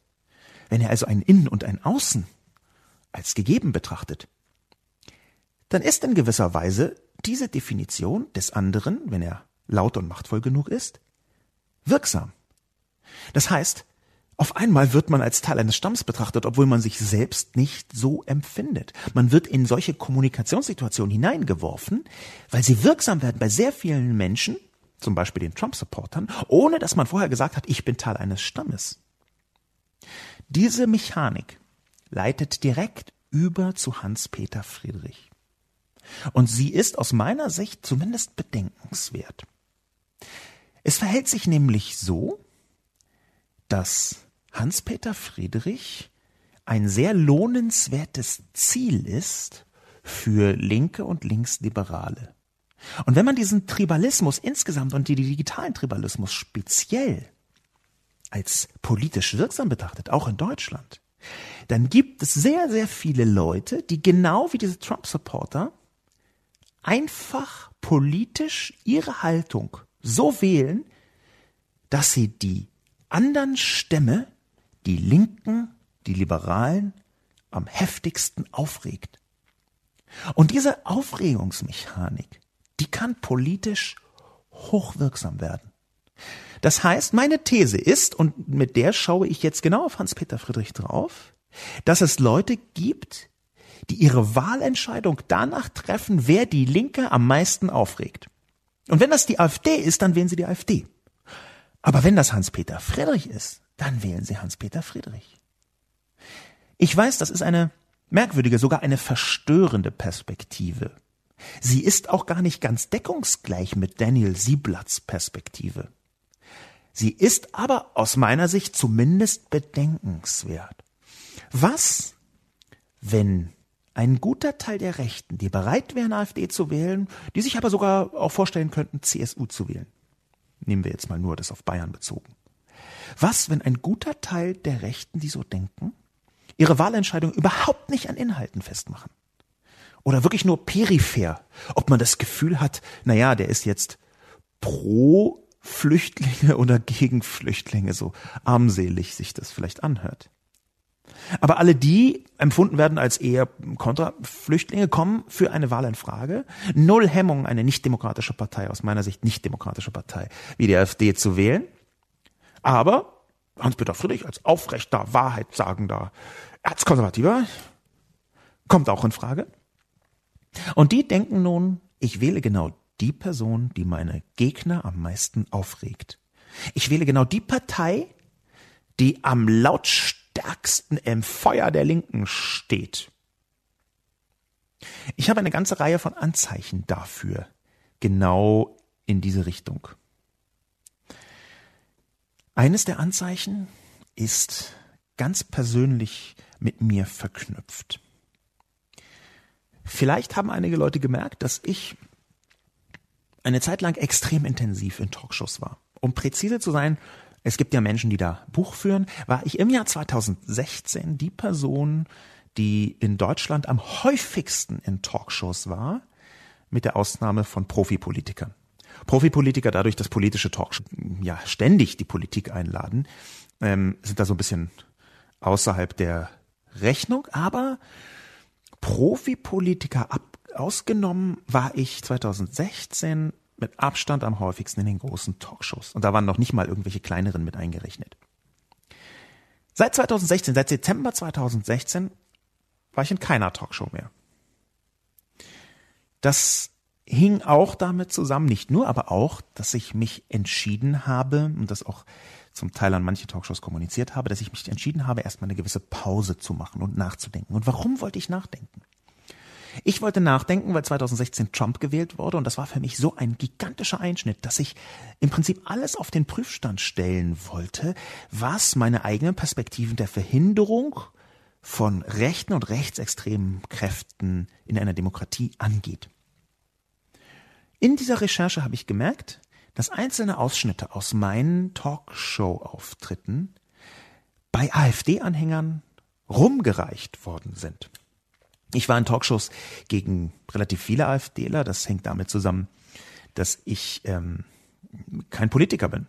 Wenn er also ein Innen und ein Außen als gegeben betrachtet, dann ist in gewisser Weise diese Definition des anderen, wenn er laut und machtvoll genug ist, wirksam. Das heißt, auf einmal wird man als Teil eines Stamms betrachtet, obwohl man sich selbst nicht so empfindet. Man wird in solche Kommunikationssituationen hineingeworfen, weil sie wirksam werden bei sehr vielen Menschen, zum Beispiel den Trump-Supportern, ohne dass man vorher gesagt hat, ich bin Teil eines Stammes. Diese Mechanik leitet direkt über zu Hans-Peter Friedrich. Und sie ist aus meiner Sicht zumindest bedenkenswert. Es verhält sich nämlich so, dass Hans-Peter Friedrich ein sehr lohnenswertes Ziel ist für Linke und Linksliberale. Und wenn man diesen Tribalismus insgesamt und den digitalen Tribalismus speziell als politisch wirksam betrachtet, auch in Deutschland, dann gibt es sehr, sehr viele Leute, die genau wie diese Trump-Supporter einfach politisch ihre Haltung so wählen, dass sie die anderen Stämme die Linken, die Liberalen am heftigsten aufregt. Und diese Aufregungsmechanik, die kann politisch hochwirksam werden. Das heißt, meine These ist, und mit der schaue ich jetzt genau auf Hans-Peter Friedrich drauf, dass es Leute gibt, die ihre Wahlentscheidung danach treffen, wer die Linke am meisten aufregt. Und wenn das die AfD ist, dann wählen sie die AfD. Aber wenn das Hans-Peter Friedrich ist, dann wählen Sie Hans-Peter Friedrich. Ich weiß, das ist eine merkwürdige, sogar eine verstörende Perspektive. Sie ist auch gar nicht ganz deckungsgleich mit Daniel Sieblatts Perspektive. Sie ist aber aus meiner Sicht zumindest bedenkenswert. Was, wenn ein guter Teil der Rechten, die bereit wären, AfD zu wählen, die sich aber sogar auch vorstellen könnten, CSU zu wählen? Nehmen wir jetzt mal nur das auf Bayern bezogen. Was, wenn ein guter Teil der Rechten, die so denken, ihre Wahlentscheidung überhaupt nicht an Inhalten festmachen? Oder wirklich nur peripher, ob man das Gefühl hat, naja, der ist jetzt pro Flüchtlinge oder gegen Flüchtlinge, so armselig sich das vielleicht anhört. Aber alle die empfunden werden als eher Kontraflüchtlinge, kommen für eine Wahl in Frage. Null Hemmung, eine nicht-demokratische Partei, aus meiner Sicht nicht-demokratische Partei, wie die AfD zu wählen. Aber Hans-Peter Friedrich als aufrechter, wahrheitssagender Erzkonservativer kommt auch in Frage. Und die denken nun, ich wähle genau die Person, die meine Gegner am meisten aufregt. Ich wähle genau die Partei, die am lautstärksten im Feuer der Linken steht. Ich habe eine ganze Reihe von Anzeichen dafür, genau in diese Richtung. Eines der Anzeichen ist ganz persönlich mit mir verknüpft. Vielleicht haben einige Leute gemerkt, dass ich eine Zeit lang extrem intensiv in Talkshows war. Um präzise zu sein, es gibt ja Menschen, die da Buch führen, war ich im Jahr 2016 die Person, die in Deutschland am häufigsten in Talkshows war, mit der Ausnahme von Profipolitikern. Profipolitiker, dadurch, dass politische Talkshows ja ständig die Politik einladen, ähm, sind da so ein bisschen außerhalb der Rechnung, aber Profipolitiker ab, ausgenommen war ich 2016 mit Abstand am häufigsten in den großen Talkshows. Und da waren noch nicht mal irgendwelche kleineren mit eingerechnet. Seit 2016, seit Dezember 2016 war ich in keiner Talkshow mehr. Das hing auch damit zusammen, nicht nur, aber auch, dass ich mich entschieden habe und das auch zum Teil an manche Talkshows kommuniziert habe, dass ich mich entschieden habe, erstmal eine gewisse Pause zu machen und nachzudenken. Und warum wollte ich nachdenken? Ich wollte nachdenken, weil 2016 Trump gewählt wurde und das war für mich so ein gigantischer Einschnitt, dass ich im Prinzip alles auf den Prüfstand stellen wollte, was meine eigenen Perspektiven der Verhinderung von rechten und rechtsextremen Kräften in einer Demokratie angeht. In dieser Recherche habe ich gemerkt, dass einzelne Ausschnitte aus meinen Talkshow-Auftritten bei AfD-Anhängern rumgereicht worden sind. Ich war in Talkshows gegen relativ viele AfDler. Das hängt damit zusammen, dass ich ähm, kein Politiker bin.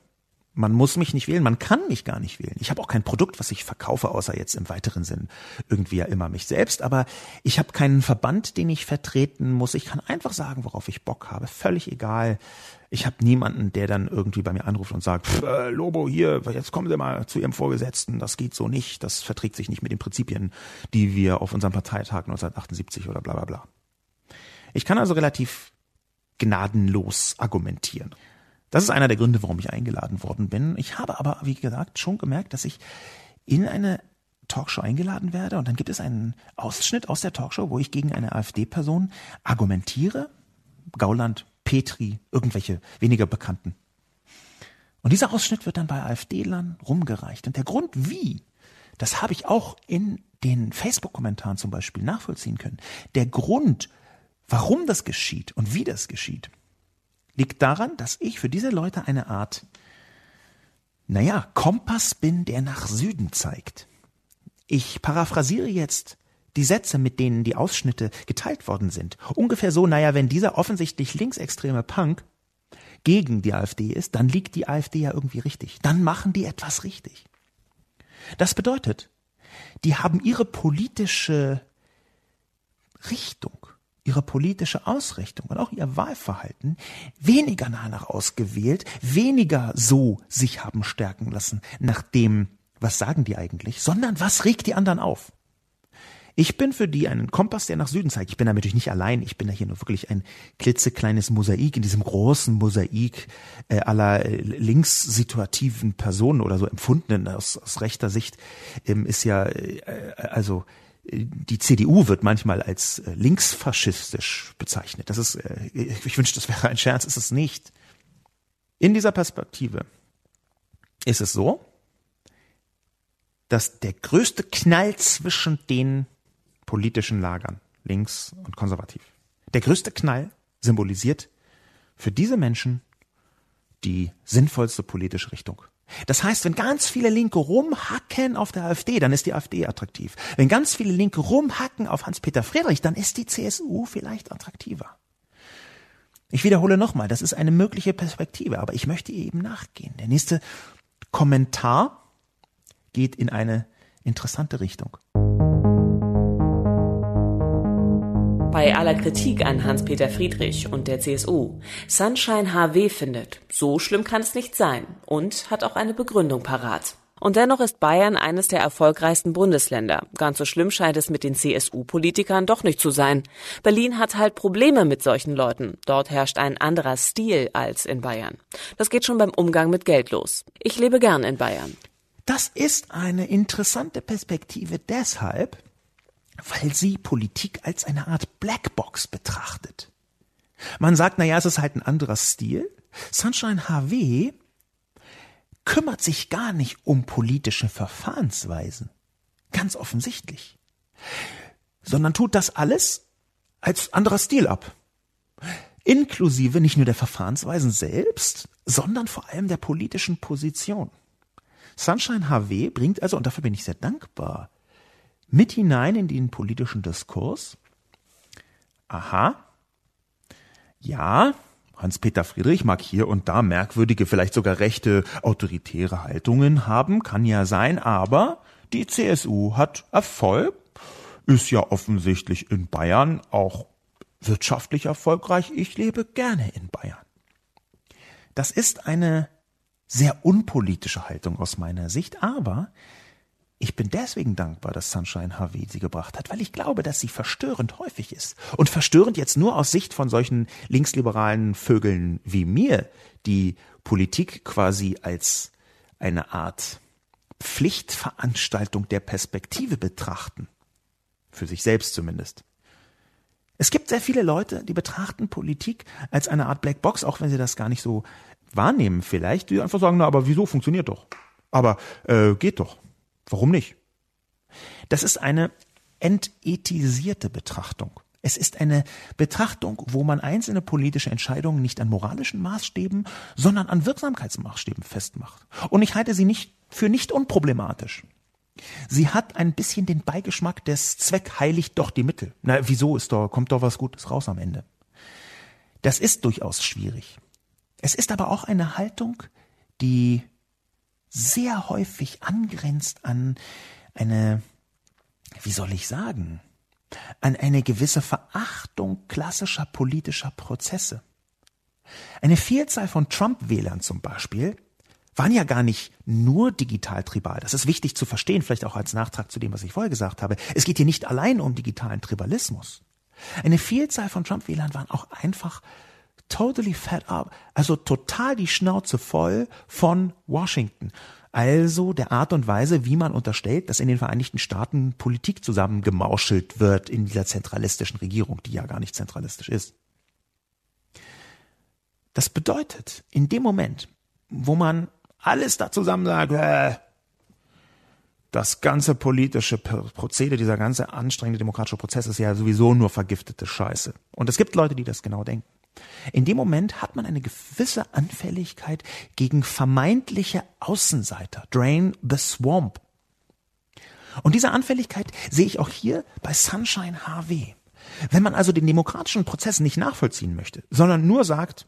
Man muss mich nicht wählen, man kann mich gar nicht wählen. Ich habe auch kein Produkt, was ich verkaufe, außer jetzt im weiteren Sinn irgendwie ja immer mich selbst. Aber ich habe keinen Verband, den ich vertreten muss. Ich kann einfach sagen, worauf ich Bock habe. Völlig egal. Ich habe niemanden, der dann irgendwie bei mir anruft und sagt, äh, Lobo, hier, jetzt kommen Sie mal zu Ihrem Vorgesetzten. Das geht so nicht. Das verträgt sich nicht mit den Prinzipien, die wir auf unserem Parteitag 1978 oder bla bla bla. Ich kann also relativ gnadenlos argumentieren. Das ist einer der Gründe, warum ich eingeladen worden bin. Ich habe aber, wie gesagt, schon gemerkt, dass ich in eine Talkshow eingeladen werde und dann gibt es einen Ausschnitt aus der Talkshow, wo ich gegen eine AfD-Person argumentiere. Gauland, Petri, irgendwelche weniger Bekannten. Und dieser Ausschnitt wird dann bei AfD-Lern rumgereicht. Und der Grund, wie, das habe ich auch in den Facebook-Kommentaren zum Beispiel nachvollziehen können. Der Grund, warum das geschieht und wie das geschieht, liegt daran, dass ich für diese Leute eine Art, naja, Kompass bin, der nach Süden zeigt. Ich paraphrasiere jetzt die Sätze, mit denen die Ausschnitte geteilt worden sind. Ungefähr so, naja, wenn dieser offensichtlich linksextreme Punk gegen die AfD ist, dann liegt die AfD ja irgendwie richtig. Dann machen die etwas richtig. Das bedeutet, die haben ihre politische Richtung ihre politische Ausrichtung und auch ihr Wahlverhalten weniger danach ausgewählt, weniger so sich haben stärken lassen nach dem, was sagen die eigentlich, sondern was regt die anderen auf. Ich bin für die einen Kompass, der nach Süden zeigt. Ich bin da natürlich nicht allein. Ich bin da hier nur wirklich ein klitzekleines Mosaik in diesem großen Mosaik äh, aller äh, linkssituativen Personen oder so empfundenen aus, aus rechter Sicht ähm, ist ja äh, also die CDU wird manchmal als äh, linksfaschistisch bezeichnet. Das ist, äh, ich wünschte, das wäre ein Scherz, ist es nicht. In dieser Perspektive ist es so, dass der größte Knall zwischen den politischen Lagern, links und konservativ, der größte Knall symbolisiert für diese Menschen die sinnvollste politische Richtung. Das heißt, wenn ganz viele Linke rumhacken auf der AfD, dann ist die AfD attraktiv. Wenn ganz viele Linke rumhacken auf Hans-Peter Friedrich, dann ist die CSU vielleicht attraktiver. Ich wiederhole nochmal, das ist eine mögliche Perspektive, aber ich möchte ihr eben nachgehen. Der nächste Kommentar geht in eine interessante Richtung. Bei aller Kritik an Hans-Peter Friedrich und der CSU, Sunshine HW findet, so schlimm kann es nicht sein und hat auch eine Begründung parat. Und dennoch ist Bayern eines der erfolgreichsten Bundesländer. Ganz so schlimm scheint es mit den CSU-Politikern doch nicht zu sein. Berlin hat halt Probleme mit solchen Leuten. Dort herrscht ein anderer Stil als in Bayern. Das geht schon beim Umgang mit Geld los. Ich lebe gern in Bayern. Das ist eine interessante Perspektive deshalb, weil sie Politik als eine Art Blackbox betrachtet. Man sagt, naja, es ist halt ein anderer Stil. Sunshine HW kümmert sich gar nicht um politische Verfahrensweisen. Ganz offensichtlich. Sondern tut das alles als anderer Stil ab. Inklusive nicht nur der Verfahrensweisen selbst, sondern vor allem der politischen Position. Sunshine HW bringt also, und dafür bin ich sehr dankbar, mit hinein in den politischen Diskurs. Aha. Ja, Hans-Peter Friedrich mag hier und da merkwürdige, vielleicht sogar rechte, autoritäre Haltungen haben, kann ja sein, aber die CSU hat Erfolg, ist ja offensichtlich in Bayern auch wirtschaftlich erfolgreich. Ich lebe gerne in Bayern. Das ist eine sehr unpolitische Haltung aus meiner Sicht, aber ich bin deswegen dankbar, dass Sunshine HW sie gebracht hat, weil ich glaube, dass sie verstörend häufig ist. Und verstörend jetzt nur aus Sicht von solchen linksliberalen Vögeln wie mir, die Politik quasi als eine Art Pflichtveranstaltung der Perspektive betrachten. Für sich selbst zumindest. Es gibt sehr viele Leute, die betrachten Politik als eine Art Blackbox, auch wenn sie das gar nicht so wahrnehmen vielleicht, die einfach sagen, na, aber wieso funktioniert doch? Aber äh, geht doch. Warum nicht? Das ist eine entethisierte Betrachtung. Es ist eine Betrachtung, wo man einzelne politische Entscheidungen nicht an moralischen Maßstäben, sondern an Wirksamkeitsmaßstäben festmacht. Und ich halte sie nicht für nicht unproblematisch. Sie hat ein bisschen den Beigeschmack des Zweck heiligt doch die Mittel. Na, wieso ist doch, kommt doch was Gutes raus am Ende. Das ist durchaus schwierig. Es ist aber auch eine Haltung, die sehr häufig angrenzt an eine, wie soll ich sagen, an eine gewisse Verachtung klassischer politischer Prozesse. Eine Vielzahl von Trump-Wählern zum Beispiel waren ja gar nicht nur digital tribal. Das ist wichtig zu verstehen, vielleicht auch als Nachtrag zu dem, was ich vorher gesagt habe. Es geht hier nicht allein um digitalen Tribalismus. Eine Vielzahl von Trump-Wählern waren auch einfach totally fed up, also total die Schnauze voll von Washington. Also der Art und Weise, wie man unterstellt, dass in den Vereinigten Staaten Politik zusammengemauschelt wird in dieser zentralistischen Regierung, die ja gar nicht zentralistisch ist. Das bedeutet, in dem Moment, wo man alles da zusammen sagt, äh, das ganze politische Prozedere, dieser ganze anstrengende demokratische Prozess ist ja sowieso nur vergiftete Scheiße. Und es gibt Leute, die das genau denken. In dem Moment hat man eine gewisse Anfälligkeit gegen vermeintliche Außenseiter. Drain the Swamp. Und diese Anfälligkeit sehe ich auch hier bei Sunshine HW. Wenn man also den demokratischen Prozess nicht nachvollziehen möchte, sondern nur sagt,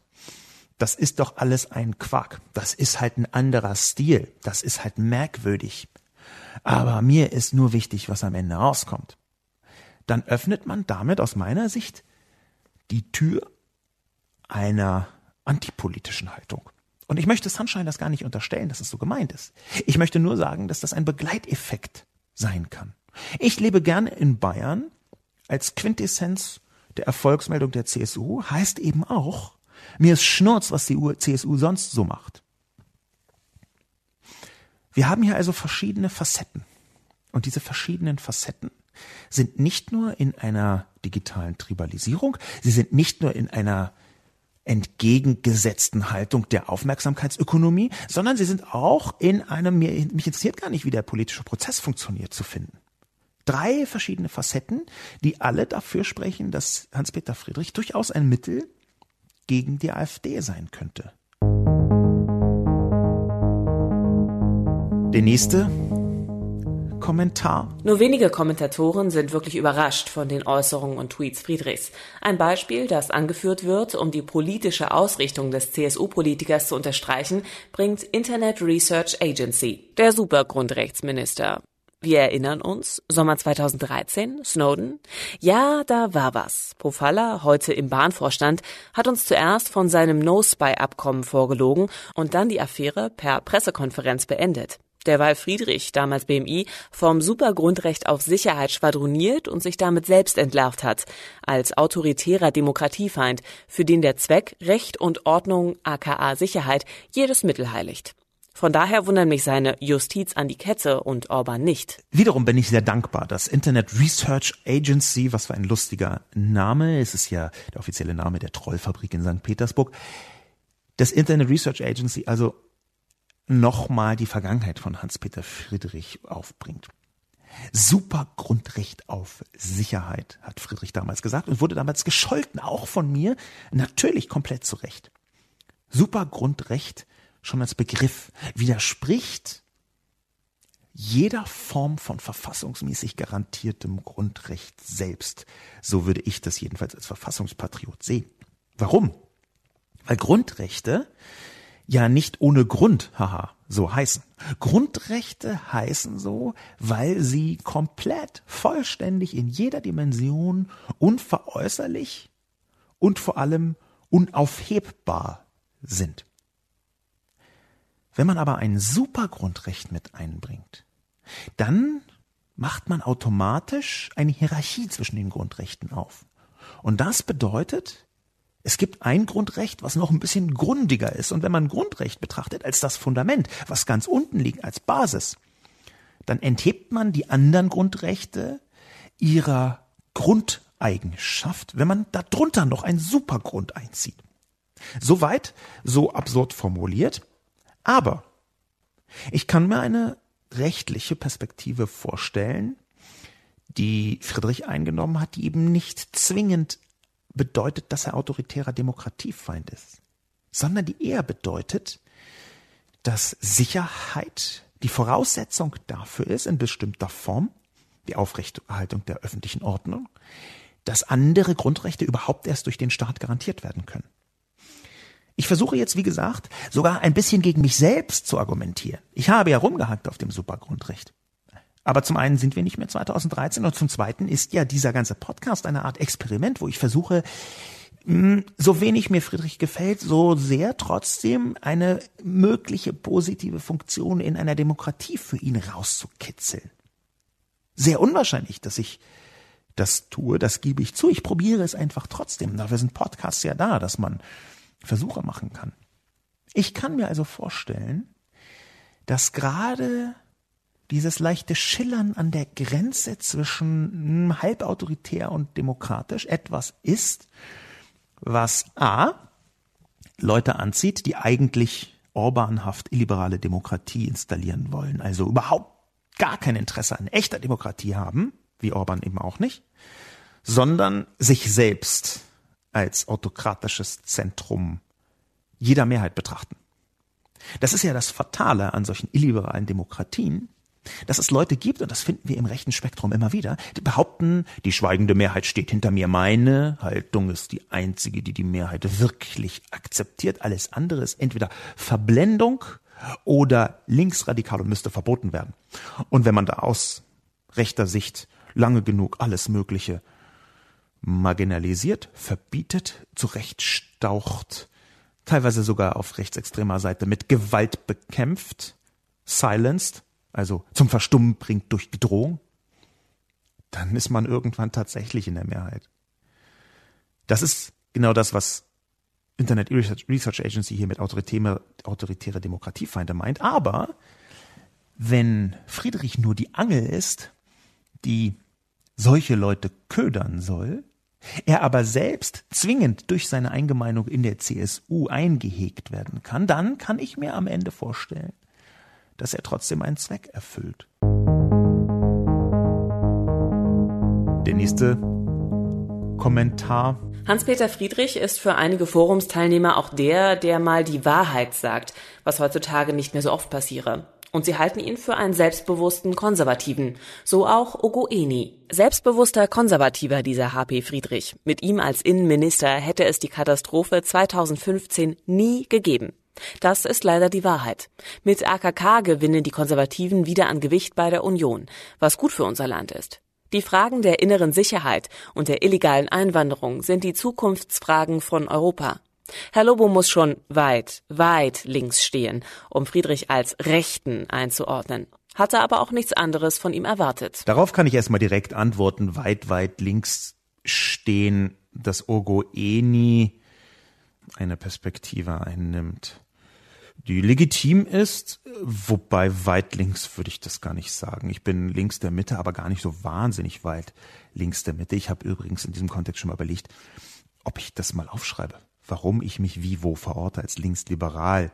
das ist doch alles ein Quark, das ist halt ein anderer Stil, das ist halt merkwürdig, aber mir ist nur wichtig, was am Ende rauskommt, dann öffnet man damit aus meiner Sicht die Tür einer antipolitischen Haltung. Und ich möchte Sunshine das gar nicht unterstellen, dass es so gemeint ist. Ich möchte nur sagen, dass das ein Begleiteffekt sein kann. Ich lebe gerne in Bayern als Quintessenz der Erfolgsmeldung der CSU heißt eben auch, mir ist Schnurz, was die CSU sonst so macht. Wir haben hier also verschiedene Facetten. Und diese verschiedenen Facetten sind nicht nur in einer digitalen Tribalisierung, sie sind nicht nur in einer entgegengesetzten Haltung der Aufmerksamkeitsökonomie, sondern sie sind auch in einem, mir, mich interessiert gar nicht, wie der politische Prozess funktioniert, zu finden. Drei verschiedene Facetten, die alle dafür sprechen, dass Hans-Peter Friedrich durchaus ein Mittel gegen die AfD sein könnte. Der nächste Kommentar. Nur wenige Kommentatoren sind wirklich überrascht von den Äußerungen und Tweets Friedrichs. Ein Beispiel, das angeführt wird, um die politische Ausrichtung des CSU-Politikers zu unterstreichen, bringt Internet Research Agency, der Supergrundrechtsminister. Wir erinnern uns, Sommer 2013, Snowden? Ja, da war was. Pofalla, heute im Bahnvorstand, hat uns zuerst von seinem No-Spy-Abkommen vorgelogen und dann die Affäre per Pressekonferenz beendet. Derweil Friedrich, damals BMI, vom Supergrundrecht auf Sicherheit schwadroniert und sich damit selbst entlarvt hat, als autoritärer Demokratiefeind, für den der Zweck Recht und Ordnung aka Sicherheit jedes Mittel heiligt. Von daher wundern mich seine Justiz an die Kette und Orban nicht. Wiederum bin ich sehr dankbar. Das Internet Research Agency, was für ein lustiger Name, es ist ja der offizielle Name der Trollfabrik in St. Petersburg. Das Internet Research Agency also nochmal die Vergangenheit von Hans-Peter Friedrich aufbringt. Super Grundrecht auf Sicherheit, hat Friedrich damals gesagt und wurde damals gescholten, auch von mir, natürlich komplett zu Recht. Super Grundrecht schon als Begriff widerspricht jeder Form von verfassungsmäßig garantiertem Grundrecht selbst. So würde ich das jedenfalls als Verfassungspatriot sehen. Warum? Weil Grundrechte ja nicht ohne Grund, haha, so heißen. Grundrechte heißen so, weil sie komplett, vollständig in jeder Dimension unveräußerlich und vor allem unaufhebbar sind. Wenn man aber ein Supergrundrecht mit einbringt, dann macht man automatisch eine Hierarchie zwischen den Grundrechten auf. Und das bedeutet, es gibt ein Grundrecht, was noch ein bisschen grundiger ist. Und wenn man Grundrecht betrachtet als das Fundament, was ganz unten liegt, als Basis, dann enthebt man die anderen Grundrechte ihrer Grundeigenschaft, wenn man darunter noch ein Supergrund einzieht. Soweit, so absurd formuliert, aber ich kann mir eine rechtliche Perspektive vorstellen, die Friedrich eingenommen hat, die eben nicht zwingend bedeutet, dass er autoritärer Demokratiefeind ist, sondern die eher bedeutet, dass Sicherheit die Voraussetzung dafür ist, in bestimmter Form, die Aufrechterhaltung der öffentlichen Ordnung, dass andere Grundrechte überhaupt erst durch den Staat garantiert werden können. Ich versuche jetzt, wie gesagt, sogar ein bisschen gegen mich selbst zu argumentieren. Ich habe ja rumgehackt auf dem Supergrundrecht. Aber zum einen sind wir nicht mehr 2013 und zum zweiten ist ja dieser ganze Podcast eine Art Experiment, wo ich versuche, hm, so wenig mir Friedrich gefällt, so sehr trotzdem eine mögliche positive Funktion in einer Demokratie für ihn rauszukitzeln. Sehr unwahrscheinlich, dass ich das tue, das gebe ich zu. Ich probiere es einfach trotzdem. Dafür sind Podcasts ja da, dass man Versuche machen kann. Ich kann mir also vorstellen, dass gerade dieses leichte Schillern an der Grenze zwischen hm, halbautoritär und demokratisch etwas ist, was A Leute anzieht, die eigentlich orbanhaft illiberale Demokratie installieren wollen, also überhaupt gar kein Interesse an echter Demokratie haben, wie Orban eben auch nicht, sondern sich selbst als autokratisches Zentrum jeder Mehrheit betrachten. Das ist ja das Fatale an solchen illiberalen Demokratien, dass es Leute gibt, und das finden wir im rechten Spektrum immer wieder, die behaupten, die schweigende Mehrheit steht hinter mir, meine Haltung ist die einzige, die die Mehrheit wirklich akzeptiert, alles andere ist entweder Verblendung oder linksradikal und müsste verboten werden. Und wenn man da aus rechter Sicht lange genug alles Mögliche marginalisiert, verbietet, zurechtstaucht, teilweise sogar auf rechtsextremer Seite mit Gewalt bekämpft, silenced, also zum Verstummen bringt durch Bedrohung, dann ist man irgendwann tatsächlich in der Mehrheit. Das ist genau das, was Internet Research Agency hier mit autoritäre, autoritäre Demokratiefeinde meint. Aber wenn Friedrich nur die Angel ist, die solche Leute ködern soll, er aber selbst zwingend durch seine Eingemeindung in der CSU eingehegt werden kann, dann kann ich mir am Ende vorstellen, dass er trotzdem einen Zweck erfüllt. Der nächste Kommentar. Hans-Peter Friedrich ist für einige Forumsteilnehmer auch der, der mal die Wahrheit sagt, was heutzutage nicht mehr so oft passiere. Und sie halten ihn für einen selbstbewussten Konservativen. So auch Ogoeni. Selbstbewusster Konservativer dieser HP Friedrich. Mit ihm als Innenminister hätte es die Katastrophe 2015 nie gegeben. Das ist leider die Wahrheit. Mit AKK gewinnen die Konservativen wieder an Gewicht bei der Union, was gut für unser Land ist. Die Fragen der inneren Sicherheit und der illegalen Einwanderung sind die Zukunftsfragen von Europa. Herr Lobo muss schon weit, weit links stehen, um Friedrich als Rechten einzuordnen. Hatte aber auch nichts anderes von ihm erwartet. Darauf kann ich erstmal direkt antworten, weit, weit links stehen, dass Ogo Eni eine Perspektive einnimmt, die legitim ist, wobei weit links würde ich das gar nicht sagen. Ich bin links der Mitte, aber gar nicht so wahnsinnig weit links der Mitte. Ich habe übrigens in diesem Kontext schon mal überlegt, ob ich das mal aufschreibe warum ich mich wie wo verorte als linksliberal.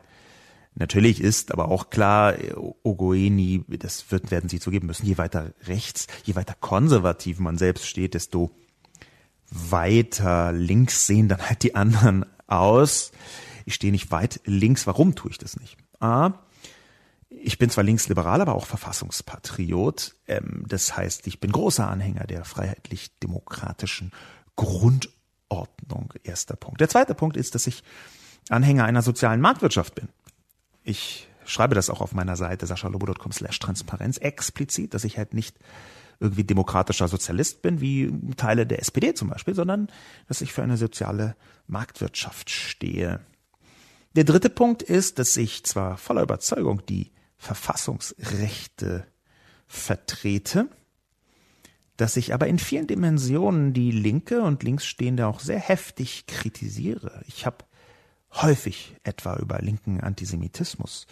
Natürlich ist aber auch klar, Ogoeni, das wird, werden Sie zugeben müssen, je weiter rechts, je weiter konservativ man selbst steht, desto weiter links sehen dann halt die anderen aus. Ich stehe nicht weit links. Warum tue ich das nicht? A, ich bin zwar linksliberal, aber auch Verfassungspatriot. Ähm, das heißt, ich bin großer Anhänger der freiheitlich-demokratischen Grund- Ordnung. Erster Punkt. Der zweite Punkt ist, dass ich Anhänger einer sozialen Marktwirtschaft bin. Ich schreibe das auch auf meiner Seite saschalobo.com slash Transparenz explizit, dass ich halt nicht irgendwie demokratischer Sozialist bin, wie Teile der SPD zum Beispiel, sondern dass ich für eine soziale Marktwirtschaft stehe. Der dritte Punkt ist, dass ich zwar voller Überzeugung die Verfassungsrechte vertrete, dass ich aber in vielen Dimensionen die Linke und Linksstehende auch sehr heftig kritisiere. Ich habe häufig etwa über linken Antisemitismus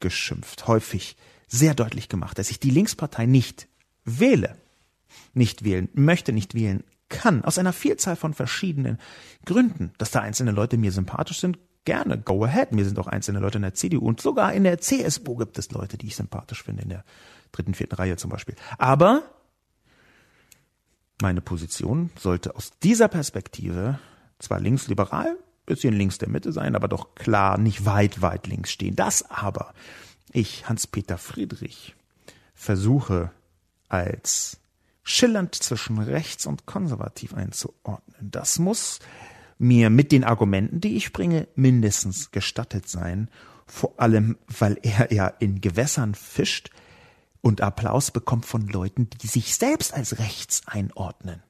geschimpft, häufig sehr deutlich gemacht, dass ich die Linkspartei nicht wähle, nicht wählen möchte, nicht wählen kann, aus einer Vielzahl von verschiedenen Gründen. Dass da einzelne Leute mir sympathisch sind, gerne, go ahead. Mir sind auch einzelne Leute in der CDU und sogar in der CSU gibt es Leute, die ich sympathisch finde, in der dritten, vierten Reihe zum Beispiel. Aber meine Position sollte aus dieser Perspektive zwar linksliberal, bisschen links der Mitte sein, aber doch klar nicht weit, weit links stehen. Das aber ich, Hans-Peter Friedrich, versuche als schillernd zwischen rechts und konservativ einzuordnen. Das muss mir mit den Argumenten, die ich bringe, mindestens gestattet sein. Vor allem, weil er ja in Gewässern fischt, und Applaus bekommt von Leuten, die sich selbst als rechts einordnen.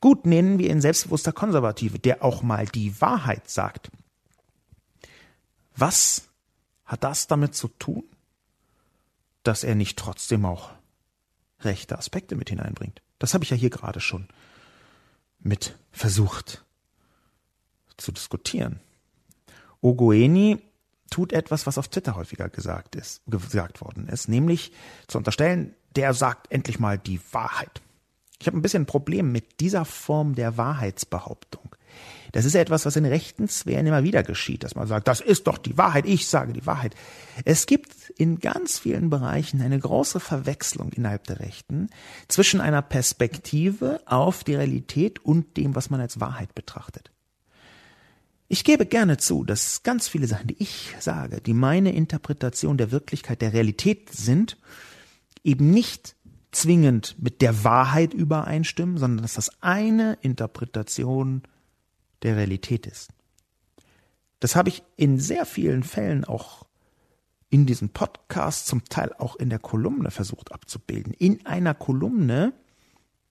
Gut nennen wir ihn selbstbewusster Konservative, der auch mal die Wahrheit sagt. Was hat das damit zu tun, dass er nicht trotzdem auch rechte Aspekte mit hineinbringt? Das habe ich ja hier gerade schon mit versucht zu diskutieren. Ogoeni tut etwas, was auf Twitter häufiger gesagt ist, gesagt worden ist, nämlich zu unterstellen, der sagt endlich mal die Wahrheit. Ich habe ein bisschen ein Problem mit dieser Form der Wahrheitsbehauptung. Das ist etwas, was in rechten Sphären immer wieder geschieht, dass man sagt, das ist doch die Wahrheit, ich sage die Wahrheit. Es gibt in ganz vielen Bereichen eine große Verwechslung innerhalb der Rechten zwischen einer Perspektive auf die Realität und dem, was man als Wahrheit betrachtet. Ich gebe gerne zu, dass ganz viele Sachen, die ich sage, die meine Interpretation der Wirklichkeit, der Realität sind, eben nicht zwingend mit der Wahrheit übereinstimmen, sondern dass das eine Interpretation der Realität ist. Das habe ich in sehr vielen Fällen auch in diesem Podcast, zum Teil auch in der Kolumne versucht abzubilden. In einer Kolumne,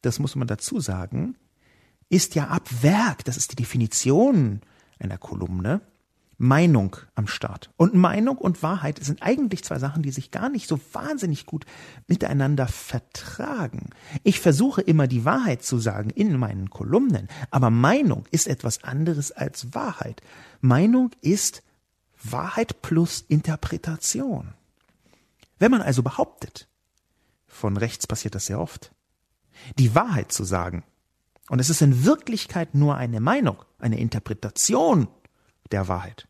das muss man dazu sagen, ist ja ab Werk, das ist die Definition einer Kolumne Meinung am Start. Und Meinung und Wahrheit sind eigentlich zwei Sachen, die sich gar nicht so wahnsinnig gut miteinander vertragen. Ich versuche immer die Wahrheit zu sagen in meinen Kolumnen, aber Meinung ist etwas anderes als Wahrheit. Meinung ist Wahrheit plus Interpretation. Wenn man also behauptet, von rechts passiert das sehr oft, die Wahrheit zu sagen, und es ist in Wirklichkeit nur eine Meinung, eine Interpretation der Wahrheit.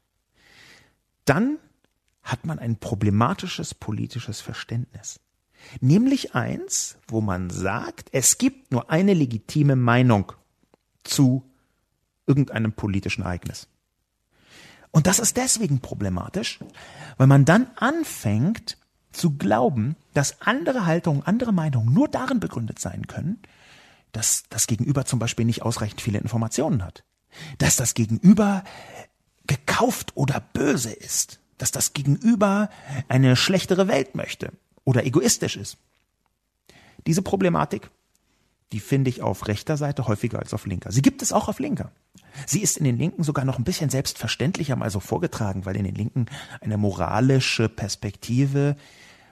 Dann hat man ein problematisches politisches Verständnis. Nämlich eins, wo man sagt, es gibt nur eine legitime Meinung zu irgendeinem politischen Ereignis. Und das ist deswegen problematisch, weil man dann anfängt, zu glauben, dass andere Haltungen, andere Meinungen nur darin begründet sein können, dass das Gegenüber zum Beispiel nicht ausreichend viele Informationen hat, dass das Gegenüber gekauft oder böse ist, dass das Gegenüber eine schlechtere Welt möchte oder egoistisch ist. Diese Problematik, die finde ich auf rechter Seite häufiger als auf linker. Sie gibt es auch auf linker. Sie ist in den Linken sogar noch ein bisschen selbstverständlicher mal so vorgetragen, weil in den Linken eine moralische Perspektive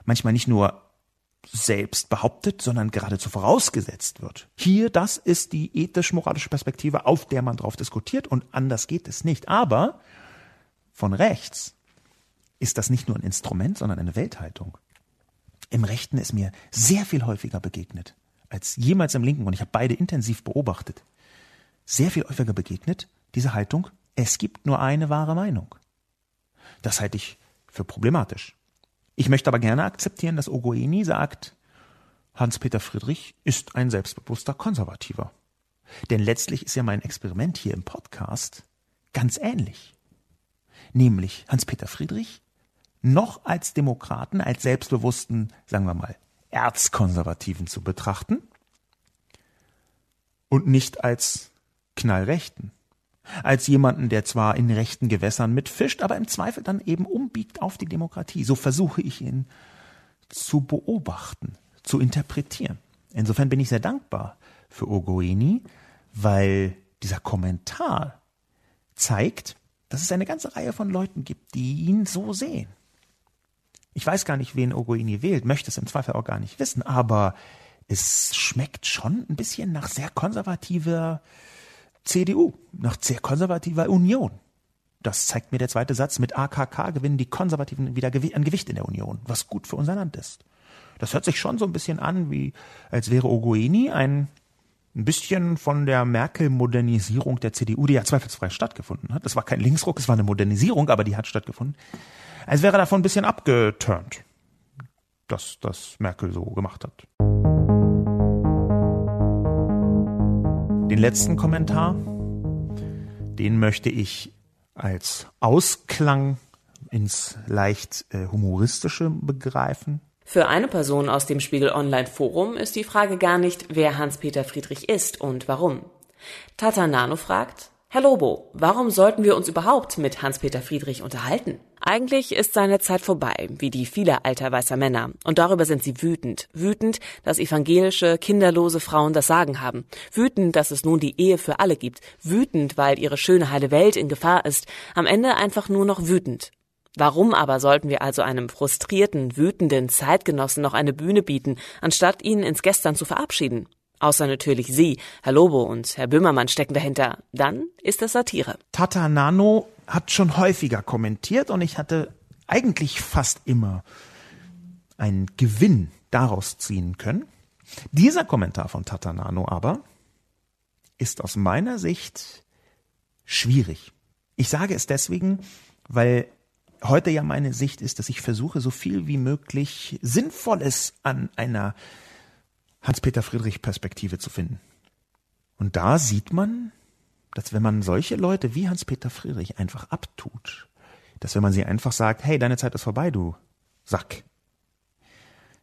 manchmal nicht nur selbst behauptet, sondern geradezu vorausgesetzt wird. Hier, das ist die ethisch-moralische Perspektive, auf der man drauf diskutiert und anders geht es nicht. Aber von rechts ist das nicht nur ein Instrument, sondern eine Welthaltung. Im Rechten ist mir sehr viel häufiger begegnet als jemals im Linken und ich habe beide intensiv beobachtet sehr viel häufiger begegnet, diese Haltung, es gibt nur eine wahre Meinung. Das halte ich für problematisch. Ich möchte aber gerne akzeptieren, dass Ogoeni sagt, Hans-Peter Friedrich ist ein selbstbewusster Konservativer. Denn letztlich ist ja mein Experiment hier im Podcast ganz ähnlich. Nämlich Hans-Peter Friedrich noch als Demokraten, als selbstbewussten, sagen wir mal, Erzkonservativen zu betrachten und nicht als Knallrechten. Als jemanden, der zwar in rechten Gewässern mitfischt, aber im Zweifel dann eben umbiegt auf die Demokratie. So versuche ich ihn zu beobachten, zu interpretieren. Insofern bin ich sehr dankbar für Ogoini, weil dieser Kommentar zeigt, dass es eine ganze Reihe von Leuten gibt, die ihn so sehen. Ich weiß gar nicht, wen Ogoini wählt, möchte es im Zweifel auch gar nicht wissen, aber es schmeckt schon ein bisschen nach sehr konservativer CDU, nach sehr konservativer Union. Das zeigt mir der zweite Satz. Mit AKK gewinnen die Konservativen wieder an Gewicht in der Union, was gut für unser Land ist. Das hört sich schon so ein bisschen an, wie als wäre Ogueni ein, bisschen von der Merkel-Modernisierung der CDU, die ja zweifelsfrei stattgefunden hat. Das war kein Linksruck, es war eine Modernisierung, aber die hat stattgefunden. Als wäre davon ein bisschen abgeturnt, dass das Merkel so gemacht hat. Den letzten Kommentar, den möchte ich als Ausklang ins leicht äh, humoristische begreifen. Für eine Person aus dem Spiegel Online Forum ist die Frage gar nicht, wer Hans-Peter Friedrich ist und warum. Tata Nano fragt, Herr Lobo, warum sollten wir uns überhaupt mit Hans-Peter Friedrich unterhalten? Eigentlich ist seine Zeit vorbei, wie die vieler alter weißer Männer. Und darüber sind sie wütend. Wütend, dass evangelische, kinderlose Frauen das Sagen haben. Wütend, dass es nun die Ehe für alle gibt. Wütend, weil ihre schöne heile Welt in Gefahr ist. Am Ende einfach nur noch wütend. Warum aber sollten wir also einem frustrierten, wütenden Zeitgenossen noch eine Bühne bieten, anstatt ihn ins Gestern zu verabschieden? Außer natürlich Sie, Herr Lobo und Herr Böhmermann stecken dahinter. Dann ist das Satire. Tata Nano hat schon häufiger kommentiert und ich hatte eigentlich fast immer einen Gewinn daraus ziehen können. Dieser Kommentar von Tata Nano aber ist aus meiner Sicht schwierig. Ich sage es deswegen, weil heute ja meine Sicht ist, dass ich versuche, so viel wie möglich Sinnvolles an einer Hans-Peter Friedrich Perspektive zu finden. Und da sieht man, dass wenn man solche Leute wie Hans-Peter Friedrich einfach abtut, dass wenn man sie einfach sagt, hey, deine Zeit ist vorbei, du Sack.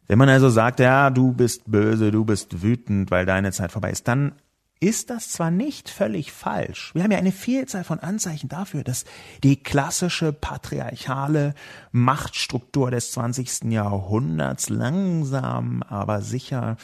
Wenn man also sagt, ja, du bist böse, du bist wütend, weil deine Zeit vorbei ist, dann ist das zwar nicht völlig falsch. Wir haben ja eine Vielzahl von Anzeichen dafür, dass die klassische patriarchale Machtstruktur des 20. Jahrhunderts langsam, aber sicher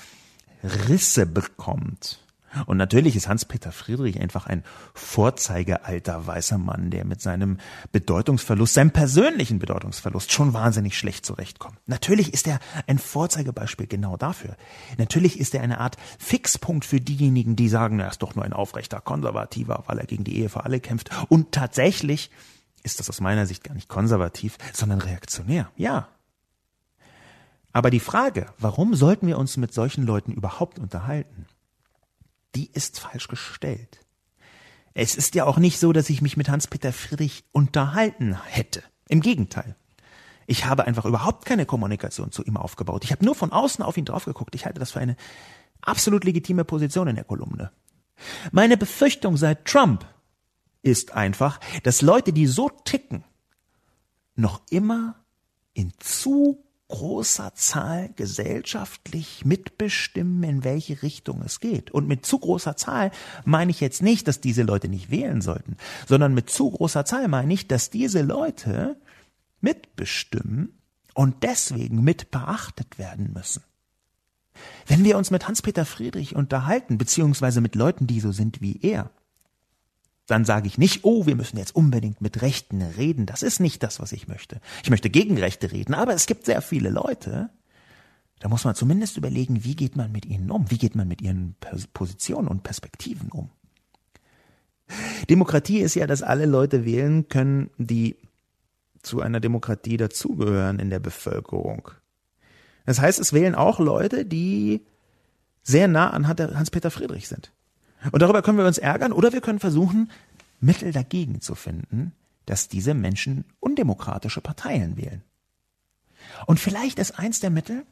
Risse bekommt. Und natürlich ist Hans-Peter Friedrich einfach ein vorzeigealter weißer Mann, der mit seinem Bedeutungsverlust, seinem persönlichen Bedeutungsverlust schon wahnsinnig schlecht zurechtkommt. Natürlich ist er ein Vorzeigebeispiel genau dafür. Natürlich ist er eine Art Fixpunkt für diejenigen, die sagen, er ist doch nur ein aufrechter Konservativer, weil er gegen die Ehe für alle kämpft. Und tatsächlich ist das aus meiner Sicht gar nicht konservativ, sondern reaktionär. Ja, aber die Frage, warum sollten wir uns mit solchen Leuten überhaupt unterhalten, die ist falsch gestellt. Es ist ja auch nicht so, dass ich mich mit Hans-Peter Friedrich unterhalten hätte. Im Gegenteil. Ich habe einfach überhaupt keine Kommunikation zu ihm aufgebaut. Ich habe nur von außen auf ihn drauf geguckt. Ich halte das für eine absolut legitime Position in der Kolumne. Meine Befürchtung seit Trump ist einfach, dass Leute, die so ticken, noch immer in zu großer Zahl gesellschaftlich mitbestimmen, in welche Richtung es geht. Und mit zu großer Zahl meine ich jetzt nicht, dass diese Leute nicht wählen sollten, sondern mit zu großer Zahl meine ich, dass diese Leute mitbestimmen und deswegen mit beachtet werden müssen. Wenn wir uns mit Hans-Peter Friedrich unterhalten, beziehungsweise mit Leuten, die so sind wie er, dann sage ich nicht, oh, wir müssen jetzt unbedingt mit Rechten reden. Das ist nicht das, was ich möchte. Ich möchte gegen Rechte reden, aber es gibt sehr viele Leute, da muss man zumindest überlegen, wie geht man mit ihnen um? Wie geht man mit ihren Positionen und Perspektiven um? Demokratie ist ja, dass alle Leute wählen können, die zu einer Demokratie dazugehören in der Bevölkerung. Das heißt, es wählen auch Leute, die sehr nah an Hans-Peter Friedrich sind. Und darüber können wir uns ärgern oder wir können versuchen, Mittel dagegen zu finden, dass diese Menschen undemokratische Parteien wählen. Und vielleicht ist eins der Mittel,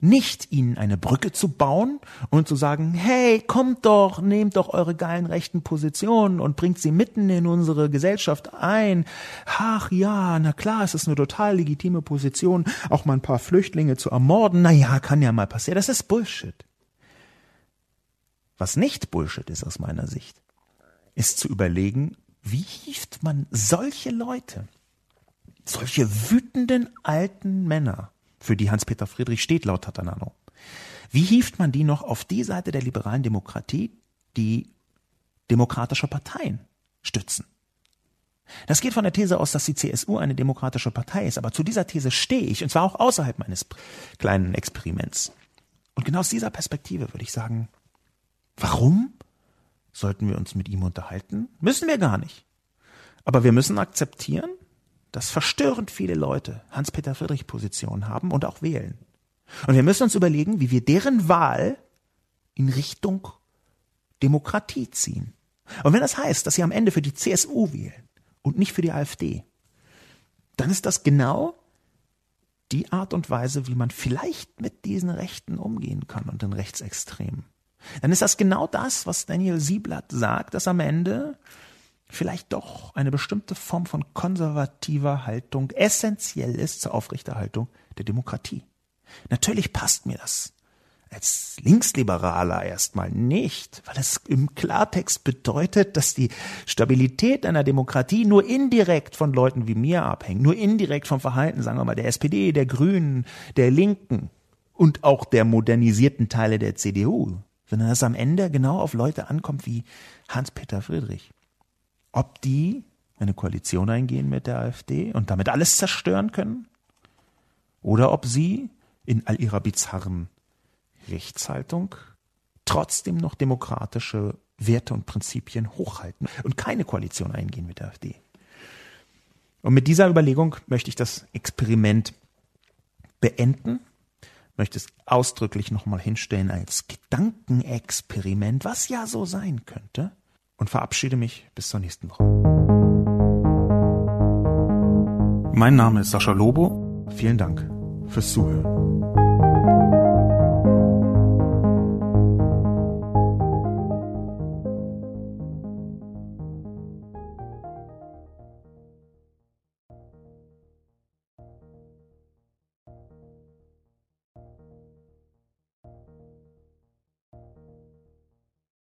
nicht ihnen eine Brücke zu bauen und zu sagen, hey, kommt doch, nehmt doch eure geilen rechten Positionen und bringt sie mitten in unsere Gesellschaft ein. Ach ja, na klar, es ist eine total legitime Position, auch mal ein paar Flüchtlinge zu ermorden. Na ja, kann ja mal passieren. Das ist Bullshit. Was nicht Bullshit ist aus meiner Sicht, ist zu überlegen, wie hieft man solche Leute, solche wütenden alten Männer, für die Hans-Peter Friedrich steht laut Tatanano, wie hieft man die noch auf die Seite der liberalen Demokratie, die demokratische Parteien stützen? Das geht von der These aus, dass die CSU eine demokratische Partei ist, aber zu dieser These stehe ich, und zwar auch außerhalb meines kleinen Experiments. Und genau aus dieser Perspektive würde ich sagen, Warum sollten wir uns mit ihm unterhalten? Müssen wir gar nicht. Aber wir müssen akzeptieren, dass verstörend viele Leute Hans-Peter Friedrich Positionen haben und auch wählen. Und wir müssen uns überlegen, wie wir deren Wahl in Richtung Demokratie ziehen. Und wenn das heißt, dass sie am Ende für die CSU wählen und nicht für die AfD, dann ist das genau die Art und Weise, wie man vielleicht mit diesen Rechten umgehen kann und den Rechtsextremen dann ist das genau das, was Daniel Sieblatt sagt, dass am Ende vielleicht doch eine bestimmte Form von konservativer Haltung essentiell ist zur Aufrechterhaltung der Demokratie. Natürlich passt mir das als Linksliberaler erstmal nicht, weil es im Klartext bedeutet, dass die Stabilität einer Demokratie nur indirekt von Leuten wie mir abhängt, nur indirekt vom Verhalten, sagen wir mal, der SPD, der Grünen, der Linken und auch der modernisierten Teile der CDU sondern dass es am Ende genau auf Leute ankommt wie Hans-Peter Friedrich. Ob die eine Koalition eingehen mit der AfD und damit alles zerstören können? Oder ob sie in all ihrer bizarren Rechtshaltung trotzdem noch demokratische Werte und Prinzipien hochhalten und keine Koalition eingehen mit der AfD. Und mit dieser Überlegung möchte ich das Experiment beenden möchte es ausdrücklich nochmal hinstellen als Gedankenexperiment, was ja so sein könnte, und verabschiede mich bis zur nächsten Woche. Mein Name ist Sascha Lobo. Vielen Dank fürs Zuhören.